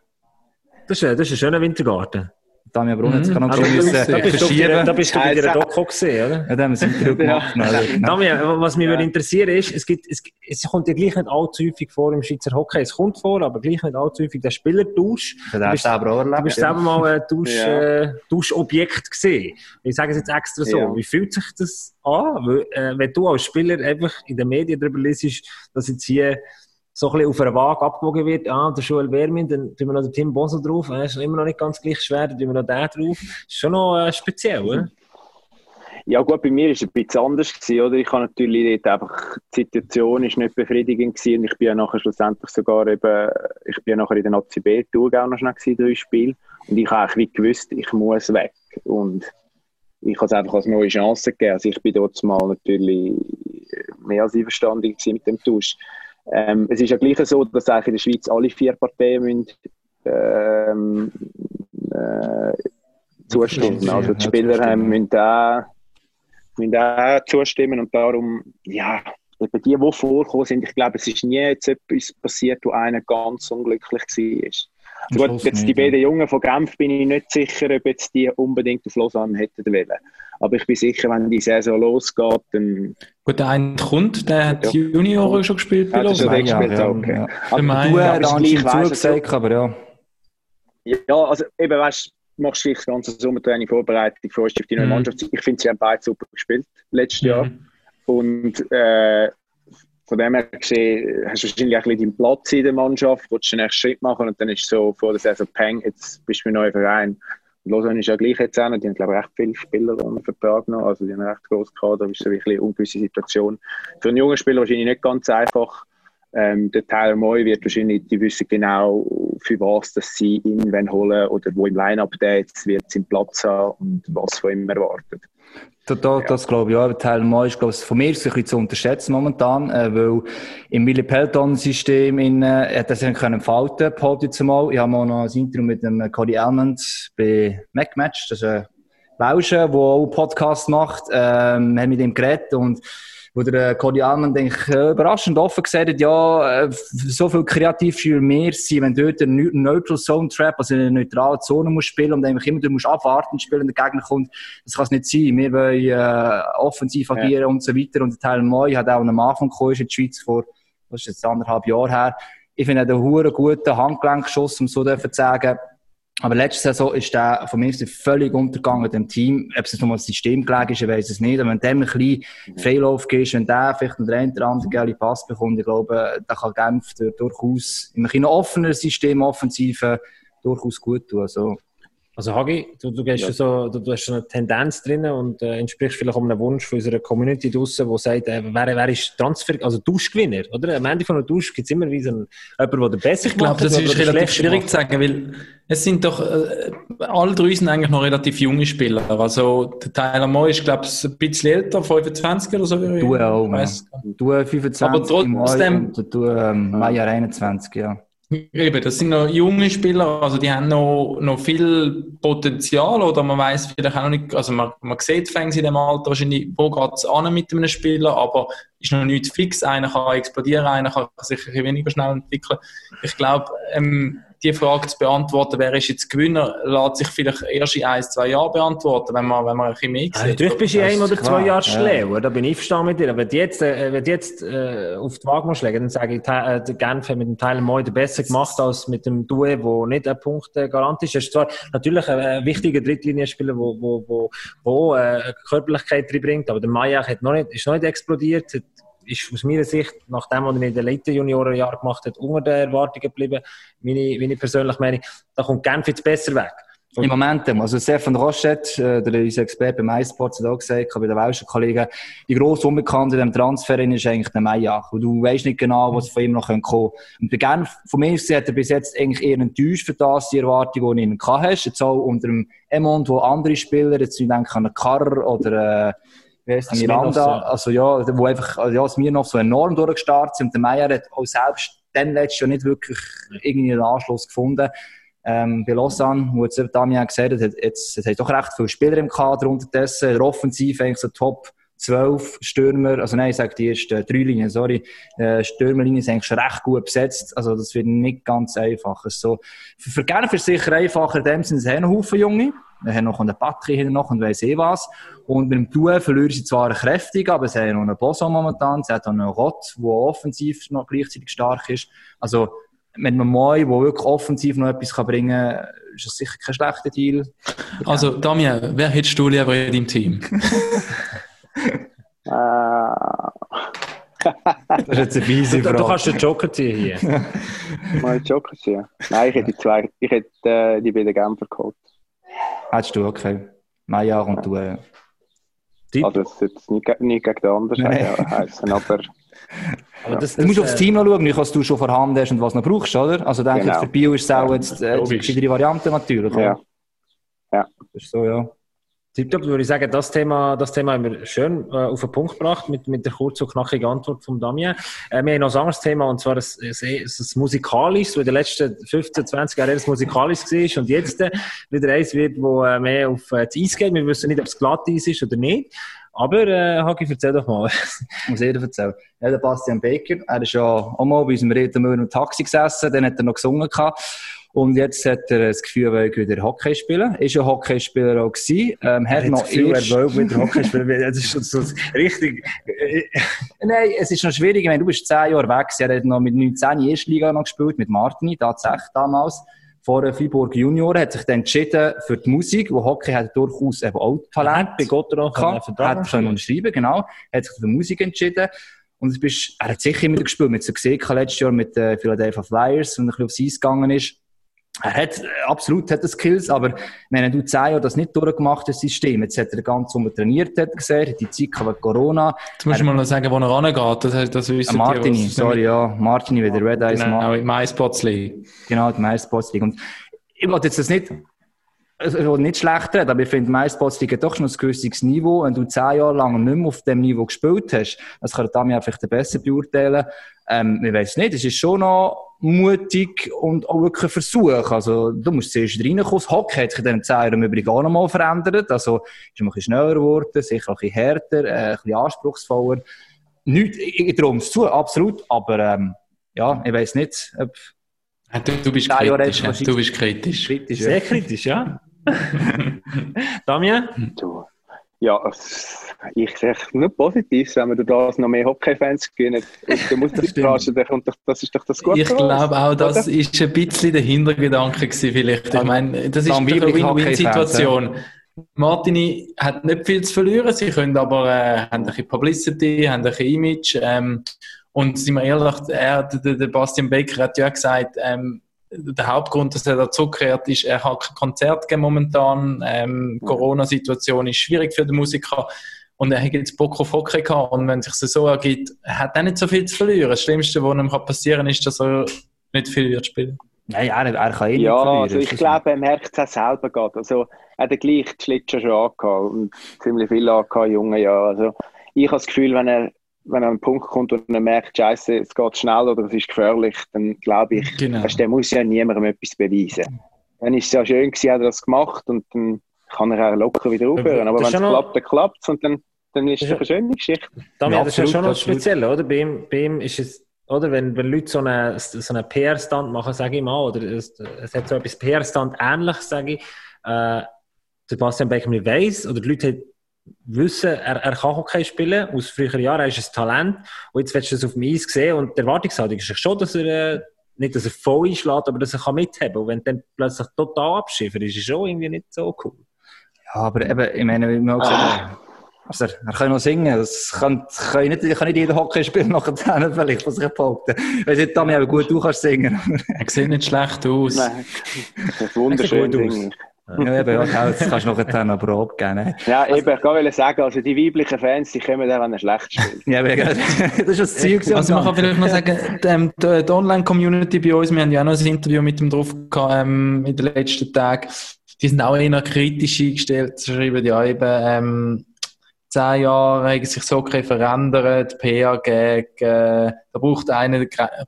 das ist, das ist ein schöner Wintergarten. Noch Also, schon müssen da bist du auf verschieben. der- da bist du bei Ja, der Doku gesehen, oder? Ja, da haben wir es Interview gemacht. oder? Genau. Damian, was mich würde interessieren ist, es, gibt, es, es kommt ja gleich nicht allzu häufig vor im Schweizer Hockey. Es kommt vor, aber gleich nicht allzu häufig der Spielertausch. Er selber auch Du bist ja. selber mal ein Tausch, Ja. äh, Tauschobjekt gesehen. Ich sage es jetzt extra so. Ja. Wie fühlt sich das an, weil, äh, wenn du als Spieler einfach in den Medien darüber liest, dass jetzt hier so ein bisschen auf einer Waage abgewogen wird, ah, der Joel Wermin, dann tun wir noch den Tim Boso drauf, äh, ist immer noch nicht ganz gleich schwer, dann tun wir noch den drauf. Ist schon noch äh, speziell, oder? Ja gut, bei mir war es ein bisschen anders, gewesen, oder? Ich habe natürlich dort einfach, die Situation ist nicht befriedigend gewesen und ich bin ja nachher schlussendlich sogar eben, ich bin ja nachher in der Nazi B Tour auch noch schnell gewesen, drei Spiele und ich habe eigentlich gewusst, ich muss weg und ich habe es einfach als neue Chance gegeben. Also ich bin dort mal natürlich mehr als einverstanden mit dem Tausch. Ähm, es ist ja gleich so, dass eigentlich in der Schweiz alle vier Parteien müssen, ähm, äh, zustimmen. Also die Spieler haben, müssen auch, müssen auch zustimmen und darum, ja, eben die, die vorkommen sind, ich glaube, es ist nie jetzt etwas passiert, wo einer ganz unglücklich war. Gut, jetzt die beiden Jungen von Genf bin ich nicht sicher, ob jetzt die unbedingt auf Lausanne hätten wollen. Aber ich bin sicher, wenn die Saison losgeht, dann Gut, der eine kommt, der hat Ja. die Junioren schon gespielt bei Ja, das ist Lausanne. ja weggespielt, okay. ja. Aber Mein- Du Ja, hast weisst du- zugesagt, aber ja. Ja, also eben, weißt du, machst vielleicht das ganze Sommertraining Vorbereitung, freust dich auf die neue Mhm. Mannschaft. Ich finde, sie haben beide super gespielt letztes Jahr. Mhm. Und äh, von dem her gesehen, hast du wahrscheinlich auch ein bisschen deinen Platz in der Mannschaft, willst den nächsten Schritt machen und dann ist so vor der Saison Peng, jetzt bist du im neuen Verein. Lausanne ist ja gleich jetzt auch noch, die haben glaube ich recht viele Spieler ohne Vertrag noch, also die haben recht grossen Kader, das ist so eine ungewisse Situation. Für einen jungen Spieler wahrscheinlich nicht ganz einfach. Ähm, der Tyler Moy wird wahrscheinlich, die wissen genau, für was dass sie ihn holen oder wo im Line-Up der jetzt wird seinen Platz haben und was von ihm erwartet. Da, da, Das glaube ich auch. Teil Mal ist, glaube ich, von mir ist ein bisschen zu unterschätzen momentan, äh, weil im Willy Pelton-System in, äh, hat er sich können entfalten, behaupte ich mal. Ich habe mal noch ein Interview mit dem Cody Elmond bei MacMatch, das ist ein Lauscher, der auch Podcast macht, ähm, haben mit ihm geredet und wo der äh, Cody Alman denke ich, äh, überraschend offen gesagt hat, ja, äh, so viel kreativ für mehr sein, wenn dort einen Neu- Neutral Zone Trap, also in einer neutralen Zone musst spielen und einfach immer du musst abwarten und spielen, wenn der Gegner kommt, das kann es nicht sein. Wir wollen äh, offensiv agieren und so weiter und der Teil Moi hat auch am Anfang gekommen, ist in die Schweiz vor, was ist jetzt anderthalb Jahre her. Ich finde, er hat einen guten Handgelenkschuss, um so zu sagen. Aber letzte Saison ist der von mir völlig untergegangen, dem Team. Ob es jetzt nochmal das System gelegen ist, ich weiß es nicht. Aber wenn dem ein bisschen Freilauf gibst, wenn der vielleicht noch der eine oder andere geile Pass bekommt, ich glaube, da kann Genf durch- durchaus in einem offeneren System, offensive, durchaus gut tun. Also, Also Hagi, du, du, gehst Ja. schon so, du, du hast schon eine Tendenz drin und äh, entsprichst vielleicht auch einem Wunsch von unserer Community draussen, die sagt, äh, wer, wer ist Transfer, also Tauschgewinner, oder? Am Ende von einem Tausch gibt es immer wie so einen, jemanden, der den besser Ich glaube, das ist relativ schwierig gemacht zu sagen, weil es sind doch, äh, alle drei sind eigentlich noch relativ junge Spieler. Also, der Tyler Moy ist, glaube ich, ein bisschen älter, 25 oder so. wie Du auch, du 25 Aber trotzdem- und du ähm, Meier 21, ja. Eben, das sind noch junge Spieler, also die haben noch, noch viel Potenzial oder man weiß vielleicht auch nicht, also man, man sieht fängt in dem Alter wahrscheinlich, wo geht es an mit einem Spieler, aber ist noch nicht fix. Einer kann explodieren, einer kann sich ein weniger schnell entwickeln. Ich glaube, ähm, die Frage zu beantworten, wer ist jetzt Gewinner, lässt sich vielleicht erst in ein, zwei Jahren beantworten, wenn man, wenn man ein bisschen mehr Also, sieht. natürlich bist du in ist oder zwei Jahren ja. schlauer, da bin ich verstanden mit dir. Aber wenn du jetzt, äh, wenn du jetzt äh, auf die Waage legen, dann sage ich, äh, der Genf hat mit dem Tyler Moyder besser gemacht als mit dem Due, wo nicht ein Punkt äh, garant ist. Er ist zwar natürlich ein, ein wichtiger Drittlinienspieler, wo, wo, wo, wo äh, Körperlichkeit reinbringt, aber der Mayak hat noch nicht, ist noch nicht explodiert, hat, ist aus meiner Sicht, nach dem, was er in den letzten Juniorenjahren gemacht hat, unter den Erwartungen geblieben. Meine, meine persönliche Meinung, da kommt Genf jetzt besser weg. Im Moment, also Stefan Roschet, äh, der unser Experte beim iSports, hat auch gesagt, bei den Welschen Kollegen, die grosse Unbekannte in diesem Transfer ist eigentlich der. Und du weißt nicht genau, was von ihm noch kommen könnte. Und bei Genf, von mir aus hat er bis jetzt eigentlich eher enttäuscht für das, die Erwartung, die du gehabt hast. Jetzt auch unter dem Emond, wo andere Spieler, jetzt ich denke an einen Karr oder, äh, wie Smirnoff, Miranda, ja. also ja, wo einfach, also ja, Smirnoff so enorm durchgestartet sind. Und der Meyer hat auch selbst dann letztes Jahr nicht wirklich irgendwie einen Anschluss gefunden. Ähm, bei Lausanne, wo jetzt Damian gesagt hat, jetzt, es hat doch recht viele Spieler im Kader unterdessen, der Offensiv eigentlich so Top 12 Stürmer, also nein, ich sage die ersten drei Linien, sorry, äh, Stürmerlinie ist eigentlich schon recht gut besetzt, also das wird nicht ganz einfach. So, für, für ist es sicher einfacher, in dem Sinne, es einen Haufen Junge, wir haben noch einen Batterie hinten noch und weiss eh was. Und mit dem Duell verlieren sie zwar kräftig, aber sie haben noch einen Bosso momentan, sie haben auch einen Rott, der offensiv noch gleichzeitig stark ist. Also, mit einem Moi, der wirklich offensiv noch etwas kann bringen kann, ist das sicher kein schlechter Deal. Also, Damien, wer hättest du lieber in deinem Team? Das ist jetzt eine fiese Du, du Frage. kannst den Joker ziehen hier. mal Joker ziehen. Nein, ich hätte die zwei, ich hätte äh, die beiden Genfer geholt. Hättest du, okay. Maya und du. äh, Tipp. Also, das ist jetzt nicht, nicht gegen den anderen Nein. ja, heißen, aber Aber das, Du musst das, aufs äh, Team noch schauen, nicht was du schon vorhanden hast und was du noch brauchst, oder? Also denke Genau. jetzt für Bio ist es auch jetzt äh, die gescheitere Variante natürlich. oder? ja. Das ist so, ja. Tipptopp, würde ich sagen, das Thema, das Thema haben wir schön äh, auf den Punkt gebracht mit, mit der kurzen und knackigen Antwort von Damien. Äh, wir haben noch ein anderes Thema, und zwar das, das, das Musikalisches, wo in den letzten 15, 20 Jahren das Musikalisches war und jetzt äh, wieder eins wird, wo äh, mehr auf äh, das Eis geht. Wir wissen nicht, ob es glatt Eis ist oder nicht. Aber, äh, Hagi, erzähl doch mal. Muss jeder erzählen. Ja, der Bastian Baker, er ist ja auch mal bei unserem Redenmüller im Taxi gesessen, dann hat er noch gesungen gehabt. Und jetzt hat er das Gefühl, er will wieder Hockey spielen. Ist ja Hockeyspieler auch gewesen. Ähm, hat hat noch das Gefühl, er erst- will wieder Hockey spielen. Das ist schon so richtig... äh, Nein, es ist noch schwierig. Ich meine, du bist zehn Jahre weg. Er hat noch mit 19 Erstliga noch gespielt, mit Martini, tatsächlich damals. Vor Freiburg Junioren hat sich dann entschieden für die Musik, wo Hockey hat durchaus eben auch Talent. bei Gotteron hat schon unterschrieben, genau. Hat sich für Musik entschieden. Und es bist, er hat sicher immer gespielt. Mit so gesehen, letztes Jahr mit den Philadelphia Flyers, und ein bisschen aufs Eis gegangen ist. Er hat, äh, absolut hat er Skills, aber wenn du zehn Jahre das nicht durchgemacht hast, System, jetzt hat er ganz Sommer trainiert, hat er hat die Zeit wegen Corona. Jetzt musst du mal noch sagen, wo er rangeht. Das, heißt, das wissen Martini, die, sorry, ja, Martini wieder, Red Eyes Genau, Martini. im MySpots League. Genau, die MySpots League. Und ich wollte jetzt das nicht, also nicht schlecht reden, aber ich finde, MySpots League hat doch schon ein gewisses Niveau. Wenn du zehn Jahre lang nicht mehr auf dem Niveau gespielt hast, das kann Dami vielleicht besser beurteilen. Ähm, ich weiß nicht, es ist schon noch mutig und auch wirklich ein Versuch. Also, du musst zuerst reinkommen. Das Hockey hat sich in diesen zehn Jahren im Übrigen auch noch mal verändert. Also, ist ein bisschen schneller geworden, sicher ein bisschen härter, äh, ein bisschen anspruchsvoller. Nicht, ich, traue es zu, absolut, aber, ähm, ja, ich weiß nicht, ob Du, du bist kritisch. ja. Du bist kritisch. kritisch Sehr kritisch, ja. Damien? Du. Ja, ich sehe nur Positives, wenn wir durch das noch mehr Hockey-Fans gewinnen. Und der Musikbranche, dann kommt doch, das ist doch das Gute. Ich glaube auch, das ist ein bisschen der Hintergedanke gewesen vielleicht. Ich meine, das ist Dann doch eine Win-Win-Situation. Martini hat nicht viel zu verlieren, sie können aber, äh, haben ein bisschen Publicity, haben ein bisschen Image, ähm, und sind wir ehrlich, er, der, der Bastian Baker hat ja gesagt, ähm, der Hauptgrund, dass er da zurückkehrt, ist, er hat kein Konzert gegeben momentan, ähm, Corona-Situation ist schwierig für den Musiker, und er hat jetzt Bock auf Hockey gehabt, und wenn es sich so ergibt, hat er nicht so viel zu verlieren. Das Schlimmste, was ihm passieren kann, ist, dass er nicht viel wird spielen. Nein, er, er kann eh nicht Ja, verlieren. also ich glaube, er merkt es auch selber gerade. Also, er hat den gleichen Schlittschuh schon angehabt und ziemlich viel angehabt in jungen Jahren. Also, ich habe das Gefühl, wenn er, wenn er an einen Punkt kommt und er merkt, Scheiße, es geht schnell oder es ist gefährlich, dann glaube ich, Genau. weißt, der muss ja niemandem etwas beweisen. Dann ist es ja schön gewesen, hat er das gemacht und dann kann er auch locker wieder aufhören. Aber wenn es ja klappt, dann klappt es und dann, dann ist es eine schöne Geschichte. Damien, Ja, das ist ja schon noch speziell, oder? Bei ihm, bei ihm ist es oder? Wenn, wenn Leute so einen, so einen PR-Stand machen, sage ich mal, oder es, es hat so etwas PR-Stand ähnliches, sage ich, äh, der Bastian Beckmann weiss, oder die Leute wissen, er, er kann Hockey spielen, aus früheren Jahren, er ist ein Talent, und jetzt willst du das auf dem Eis sehen, und die Erwartungshaltung ist schon, dass er, äh, nicht, dass er voll einschlägt, aber dass er kann mithaben kann. Und wenn dann plötzlich total abschiffert, ist es schon irgendwie nicht so cool. Ja, aber eben, ich meine, wie man auch gesagt hat, also, er kann noch singen. Das kann, kann nicht, kann nicht jeder Hockey spielen nachher dann vielleicht, was ich behaupten. Weiss nicht, Tommy, aber gut, du kannst singen. Er sieht nicht schlecht aus. Nein, das wunderschön. aus. Ja, eben, ja, das kannst du nachher dann aber abgeben. ne? Ja, eben, ich wollte sagen, also die weiblichen Fans, die kommen dann, wenn er schlecht spielt. Ja, aber das ist das Ziel. gewesen Also man kann vielleicht noch sagen, ähm, die, die Online-Community bei uns, wir haben ja auch noch ein Interview mit dem drauf gehabt, ähm, in den letzten Tagen, die sind auch eher kritisch eingestellt, schreiben ja eben, ähm, zehn Jahre haben sich so okay verändert, PR gegen, äh, da braucht einer,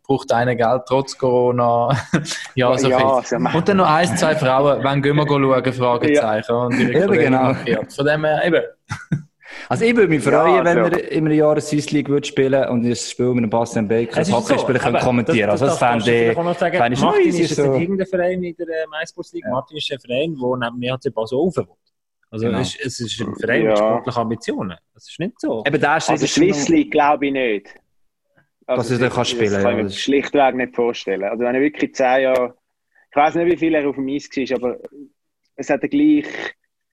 braucht einer Geld trotz Corona. ja, so Ja, viel. also, Und dann noch ein, zwei Frauen, wann gehen wir schauen, Fragezeichen. Und ihre Eben, genau. markiert. Von dem her, eben. Also ich würde mich freuen, Ja, wenn also- wir in einem Jahr eine Swiss League würde spielen und das Spiel mit dem Bastian Baker als Hockeyspieler können aber kommentieren. Also das kannst du fände ich, Martin ist jetzt so. nicht irgendein Verein in der äh, MySports League. Martin ist ein Verein, der neben EHC Basel rauf will. Also Genau. es, ist, es ist ein Verein mit Ja. sportlichen Ambitionen. Das ist nicht so. Eben der Schritt Also ist Swiss League glaube ich nicht. Also, Dass er da kann spielen, Das kann ich mir ist- schlichtweg nicht vorstellen. Also wenn er wirklich zehn Jahre, ich weiß nicht, wie viel er auf dem Eis war, aber es hat er gleich,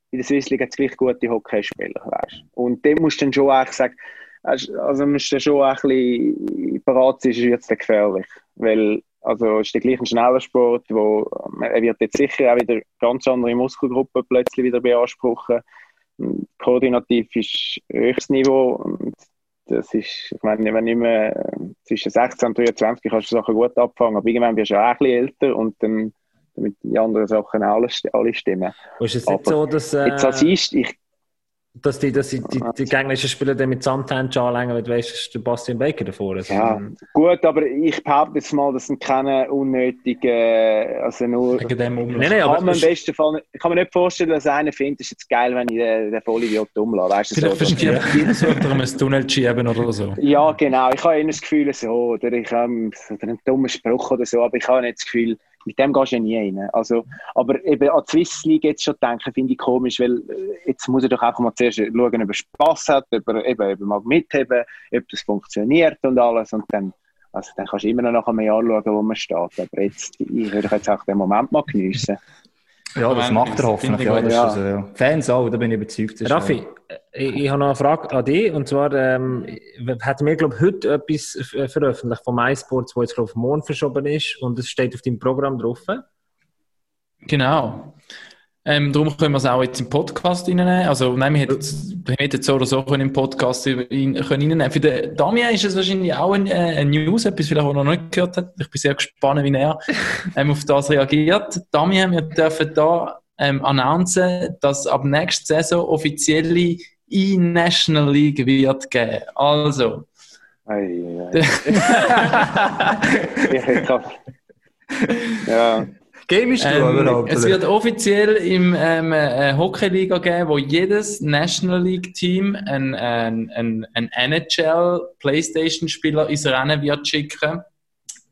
in der Swiss League hat es gleich gute Hockeyspieler, weißt du. Und dem musst du dann schon eigentlich sagen, also musst du dann schon ein bisschen parat sein, es dann gefährlich. Weil, also es ist der gleich ein schneller Sport, wo, er wird jetzt sicher auch wieder ganz andere Muskelgruppen plötzlich wieder beanspruchen. Koordinativ ist höchstes Niveau und das ist, ich meine, wenn nicht mehr äh, zwischen 16 und 23 kannst du Sachen gut abfangen, aber irgendwann wirst du auch ein bisschen älter und dann damit die anderen Sachen auch alle, alle stimmen. Und ist es nicht aber so, dass, äh, Jetzt als ist, ich, dass, die, dass die, die, die gegnerischen Spieler dann mit Samthändchen anlängen, weil du weißt, es ist der Bastian Baker davor. Also, ja, gut, aber ich behaupte jetzt mal, das sind keine unnötigen, also nur, Wegen dem Umlauf. Nein, nein, aber kann man im besten Fall, ich kann mir nicht vorstellen, dass einer findet, es ist jetzt geil, wenn ich den, den Vollidiot umlasse, weißt du, Vielleicht so, versteht so, unter einem Tunnel schieben oder so. Ja, genau. Ich habe eher das Gefühl, so, oder ich habe oder einen dummen Spruch oder so, aber ich habe nicht das Gefühl, mit dem gehst du ja nie rein. Also, aber eben an Swiss League jetzt schon denken, finde ich komisch, weil äh, jetzt muss er doch einfach mal zuerst schauen, ob er Spass hat, ob er, eben, ob er mag mitheben, ob das funktioniert und alles. Und dann, also, dann kannst du immer noch nach einem Jahr schauen, wo man steht. Aber jetzt, ich würde jetzt auch den Moment mal geniessen. Ja, das macht er hoffentlich. Ja, das ist Ja. also, ja. Fans auch, da bin ich überzeugt. Raffi, äh, ich, ich habe noch eine Frage an dich. Und zwar ähm, hat mir, glaube ich, heute etwas f- veröffentlicht von MySports, wo jetzt, glaube ich, auf morgen verschoben ist. Und es steht auf deinem Programm drauf. Genau. Ähm, darum können wir es auch jetzt im Podcast reinnehmen. Also, nein, wir hätten es- wir hätten es so oder so können im Podcast in, können reinnehmen. Für den Damien ist es wahrscheinlich auch ein, äh, ein News, etwas, vielleicht, was er noch nicht gehört hat. Ich bin sehr gespannt, wie er ähm, auf das reagiert. Damien, wir dürfen da ähm, announcen, dass ab nächster Saison offizielle E-National League wird geben. Also, Ei, ei, ei. ich hab, ja. Game ist Ähm, überhaupt. es oder? wird offiziell im ähm, äh, Hockey-Liga geben, wo jedes National League-Team ein, ein, ein, ein NHL-Playstation-Spieler ins Rennen wird schicken,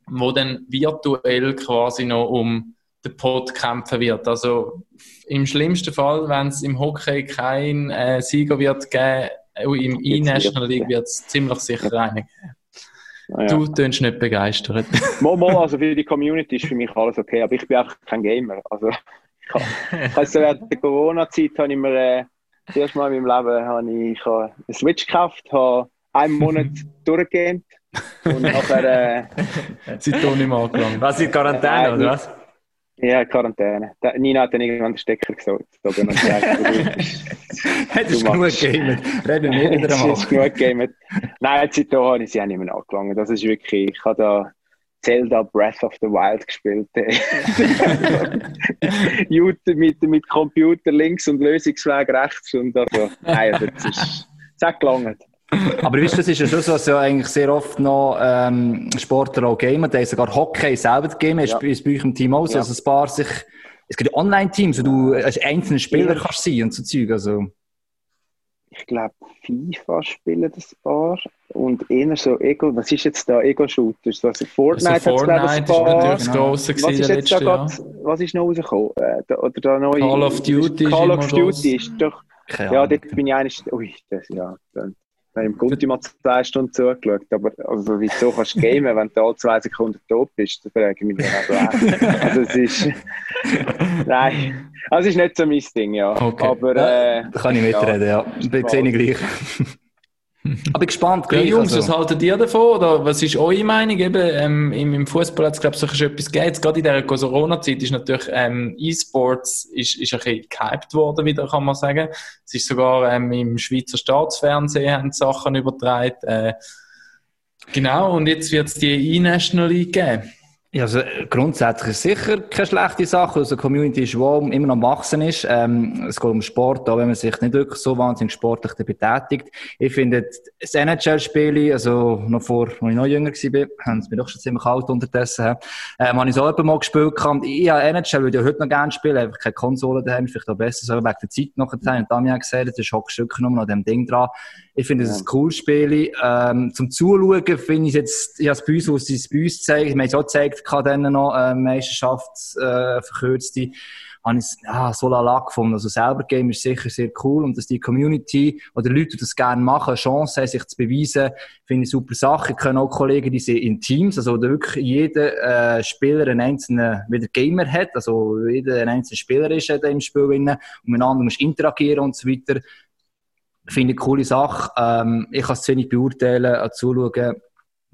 wo dann virtuell quasi noch um den Pot kämpfen wird. Also im schlimmsten Fall, wenn es im Hockey kein äh, Sieger wird geben, äh, im E-National League wird es ziemlich sicher einen geben. Ja. Du tönst nicht begeistert. Mal, mal, also für die Community ist für mich alles okay, aber ich bin einfach kein Gamer. Also, ich habe jetzt während der Corona-Zeit habe ich mir äh, das erste Mal in meinem Leben habe ich, ich habe eine Switch gekauft, habe einen Monat durchgehend und nachher äh, Sind du nicht mehr angelangt. Was in Quarantäne, oder was? Ja, Quarantäne. Nina hat dann irgendwann den Stecker gesucht. Da bin ich ist du genug Game. Reden wir wieder Es einmal. ist genug gegeben. Nein, seitdem habe ich sie auch nicht mehr angelangt. Das ist wirklich, ich habe da Zelda Breath of the Wild gespielt. Jute mit, mit Computer links und Lösungsweg rechts. Und also, nein, das ist, es hat gelangt. Aber weißt du, das ist ja schon so, dass ja eigentlich sehr oft noch ähm, Sportler auch gamen, die haben sogar Hockey selber ist Ja. bei bei euch im Team auch so, Ja. also ein paar sich, es gibt ja Online-Teams, wo du als einzelner Spieler kannst sein und so Zeug, also. ich glaube, FIFA spielen das paar und eher so Ego, was ist jetzt da, Ego-Shooters? Also Fortnite Also hat glaube Fortnite ich, ist ein paar. Grosse Was ist jetzt da grad, was ist noch rausgekommen? Äh, da, oder da neue, Call of Duty ist Call of. Duty ist doch, Keine ja, dort bin ich eigentlich, ui, das, ja, dann, dann im Gunti mal zwei Stunden zugeschaut, aber also, wieso kannst du gamen, wenn du alle zwei Sekunden tot bist, da frage ich mich dann auch. Also es ist, nein, also es ist nicht so mein Ding, ja. Okay. Aber, äh, Da kann ich mitreden, ja. Ich sehe ich gleich. Aber ich gespannt, Ja, gleich. Jungs, also. was haltet ihr davon? Oder was ist eure Meinung? Eben, ähm, im, Im Fußball hat es, glaube ich, so etwas gegeben. Gerade in dieser Corona-Zeit ist natürlich ähm, E-Sports ist, ist ein bisschen gehypt worden, wieder, kann man sagen. Es ist sogar ähm, im Schweizer Staatsfernsehen haben Sachen übertragen. Äh, genau, und jetzt wird es die E-National League geben. Ja, also äh, grundsätzlich ist sicher keine schlechte Sache. Also, Community ist, die immer noch am Wachsen ist. Ähm, es geht um Sport, auch wenn man sich nicht wirklich so wahnsinnig sportlich betätigt. Ich finde, das NHL-Spiel, also noch vor, als ich noch jünger war, haben sie mir doch schon ziemlich kalt unterdessen, ähm, habe ich so mal gespielt. gehabt. Ich habe NHL, würde ich heute noch gerne spielen, einfach keine Konsole daheim, vielleicht auch besser so, wegen der Zeit nachher. Und Damian gesagt, das ist Hockstück genommen an dem Ding dran. Ich finde, es ist ein cooles Spiel. Ähm, zum Zuschauen finde ich jetzt, ich habe es bei uns, wo sie es bei uns zeigen, wir haben es auch gezeigt, kann dann noch, äh, Meisterschaft, äh, habe ich es, ja, so lala gefunden. Also selber Game ist sicher sehr cool und dass die Community oder Leute, die das gerne machen, eine Chance haben, sich zu beweisen, finde ich super Sache. Ich kenne auch Kollegen, die sind in Teams, also da wirklich jeder äh, Spieler einen einzelnen wieder Gamer hat, also jeder ein einzelner Spieler ist äh, im Spiel drin und miteinander musst interagieren und so weiter. Finde ich eine coole Sache. Ähm, ich kann es nicht beurteilen, an zuschauen,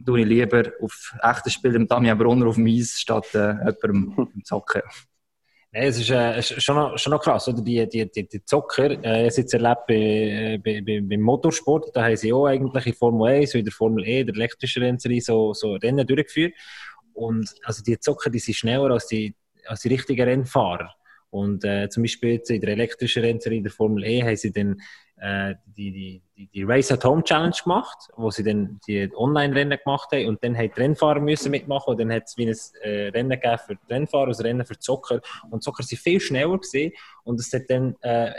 tue ich lieber auf echten Spielen mit Damian Brunner auf dem Eis statt äh, jemandem im Zocken. Nein, es ist, äh, ist schon, noch, schon noch krass, oder? Die, die, die, die Zocker, äh, ich jetzt erlebt bei, bei, bei, beim Motorsport, da haben sie auch eigentlich in Formel 1 und in der Formel E, der elektrischen Rennserie, so, so Rennen durchgeführt. Und also die Zocker, die sind schneller als die, als die richtigen Rennfahrer. Und äh, zum Beispiel jetzt in der elektrischen Rennserie, in der Formel E, haben sie dann äh, die, die, die, die Race at Home Challenge gemacht, wo sie dann die Online-Rennen gemacht haben und dann haben die Rennfahrer müssen mitmachen und dann hat es wie ein äh, Rennen gegeben für die Rennfahrer, ein Rennen für die Zocker und die Zocker sind viel schneller gewesen und es hat dann äh, äh,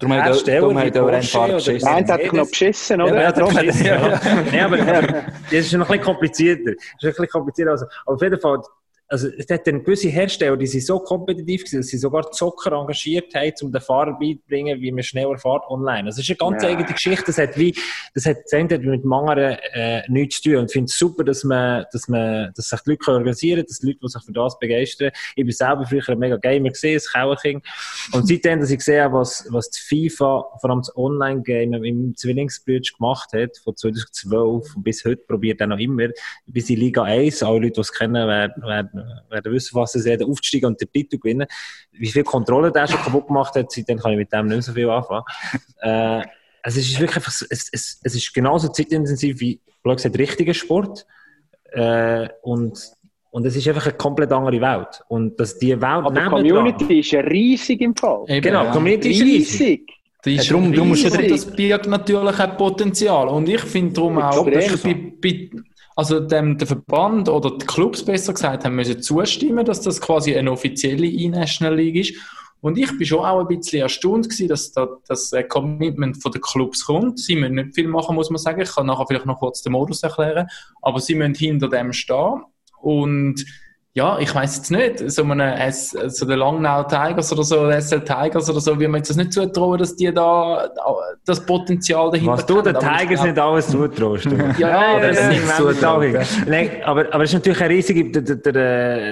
Darum hat Porsche Rennfahrer geschissen. der eine hat noch beschissen, oder? ja, darum hat beschissen, ja. ja. nee, aber, das ist noch ein bisschen komplizierter. Das ist ein bisschen komplizierter. Also, auf jeden Fall, also, es hat dann gewisse Hersteller, die sind so kompetitiv gewesen, dass sie sogar Zocker engagiert haben, um den Fahrer beizubringen, wie man schneller fährt online. Also, das ist eine ganz Ja. eigene Geschichte. Das hat wie, das hat, das hat mit dem anderen, äh, nichts zu tun. Und ich finde es super, dass man, dass man, dass sich die Leute organisieren können, dass die Leute, die sich für das begeistern. Ich bin selber früher ein mega Gamer gesehen, ein Kauerking. Und seitdem, dass ich gesehen habe, was, was die FIFA, vor allem das Online-Game, mit meinem Zwillingsbruder gemacht hat, von 2012 bis heute, probiert er noch immer, bis in Liga 1, alle Leute, die es kennen, werden, werden, werden wissen, was es ist, aufzusteigen und den Titel gewinnen. Wie viel Kontrolle der schon kaputt gemacht hat, seitdem kann ich mit dem nicht mehr so viel anfangen. Äh, also es ist wirklich einfach, es, es, es ist genauso zeitintensiv wie, blöd gesagt, richtiger Sport. Äh, und, und es ist einfach eine komplett andere Welt. Und dass die Welt Aber die Community ist ja riesig im Fall. Eben, Genau, ja. Community ist riesig. Riesig. Ist riesig und das birgt natürlich auch Potenzial. Und ich finde darum auch, dass bei, bei, also dem, der Verband oder die Clubs besser gesagt haben müssen zustimmen, dass das quasi eine offizielle E-National League ist. Und ich bin schon auch ein bisschen erstaunt gewesen, dass da, das Commitment von den Clubs kommt. Sie müssen nicht viel machen, muss man sagen. Ich kann nachher vielleicht noch kurz den Modus erklären. Aber sie müssen hinter dem stehen. Und ja, ich weiß jetzt nicht, so, eine, S- so der Langnau Tigers oder so, der SL Tigers oder so, wie man jetzt das nicht zutrauen, dass die da das Potenzial dahinter Was du den Tigers nicht alles zutraust. du. Ja, das das nicht. Nein, aber, aber es ist natürlich eine riesige, der, der, der,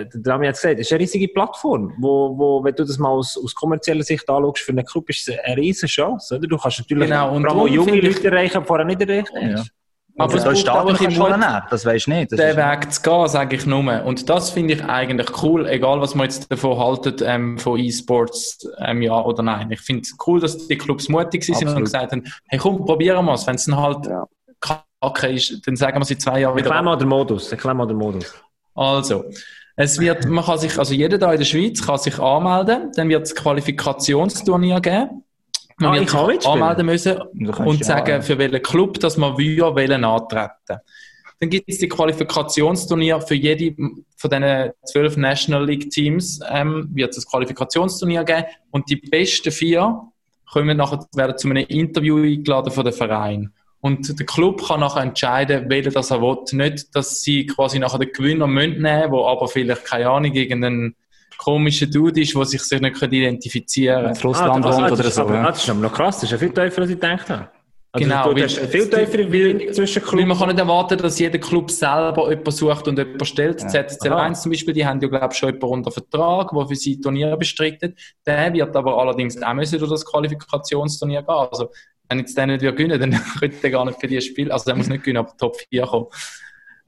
der Drami hat es gesagt, es ist eine riesige Plattform, wo, wo, wenn du das mal aus, aus kommerzieller Sicht anschaust, für einen Club ist es eine riesige Chance, oder? Du kannst natürlich Genau, und junge Leute erreichen, die vorher nicht erreicht Ja. hast. Aber Aber es da braucht steht auch auch ein bisschen schon Mut. nicht. Das weisst nicht. Das den ist- Weg zu gehen, sage ich nur. Und das finde ich eigentlich cool, egal was man jetzt davon haltet, ähm, von E-Sports, ähm, ja oder nein. Ich finde es cool, dass die Clubs mutig sind und Absolut. gesagt haben, hey komm, probieren wir es. Wenn es dann halt Ja. kacke ist, dann sagen wir sie zwei Jahre wieder Erklär mal den Modus, erklär mal den Modus. Also, es wird, man kann sich, also jeder da in der Schweiz kann sich anmelden, dann wird es Qualifikationsturnier geben. Man Ah, wird sich anmelden müssen und ja- sagen, für welchen Club, dass man wir wollen antreten. Dann gibt es die Qualifikationsturnier für jede von diesen zwölf National League Teams, ähm, wird es ein Qualifikationsturnier geben und die besten vier kommen nachher, werden zu einem Interview eingeladen von dem Verein. Und der Club kann nachher entscheiden, welcher das er will. Nicht, dass sie quasi nachher den Gewinner nehmen müssen, wo aber vielleicht, keine Ahnung, irgendein komischer Dude ist, der sich nicht identifizieren kann. In Russland Ah, das oder ist so. aber- ja. Das ist aber noch krass, das ist ja viel tiefer, als ich gedacht habe. Also Genau, du, weil- viel tiefere Verbindung zwischen Weil Clubs. man kann nicht erwarten, dass jeder Club selber jemanden sucht und jemanden stellt. Ja. ZSC Aha. 1 zum Beispiel, die haben ja, glaube ich, schon jemanden unter Vertrag, der für sie Turniere bestreitet. Der wird aber allerdings auch müssen durch das Qualifikationsturnier gehen. Also, wenn jetzt der nicht gewinnen, dann könnte der gar nicht für die spielen. Also, der muss nicht gewinnen, aber Top 4 kommen.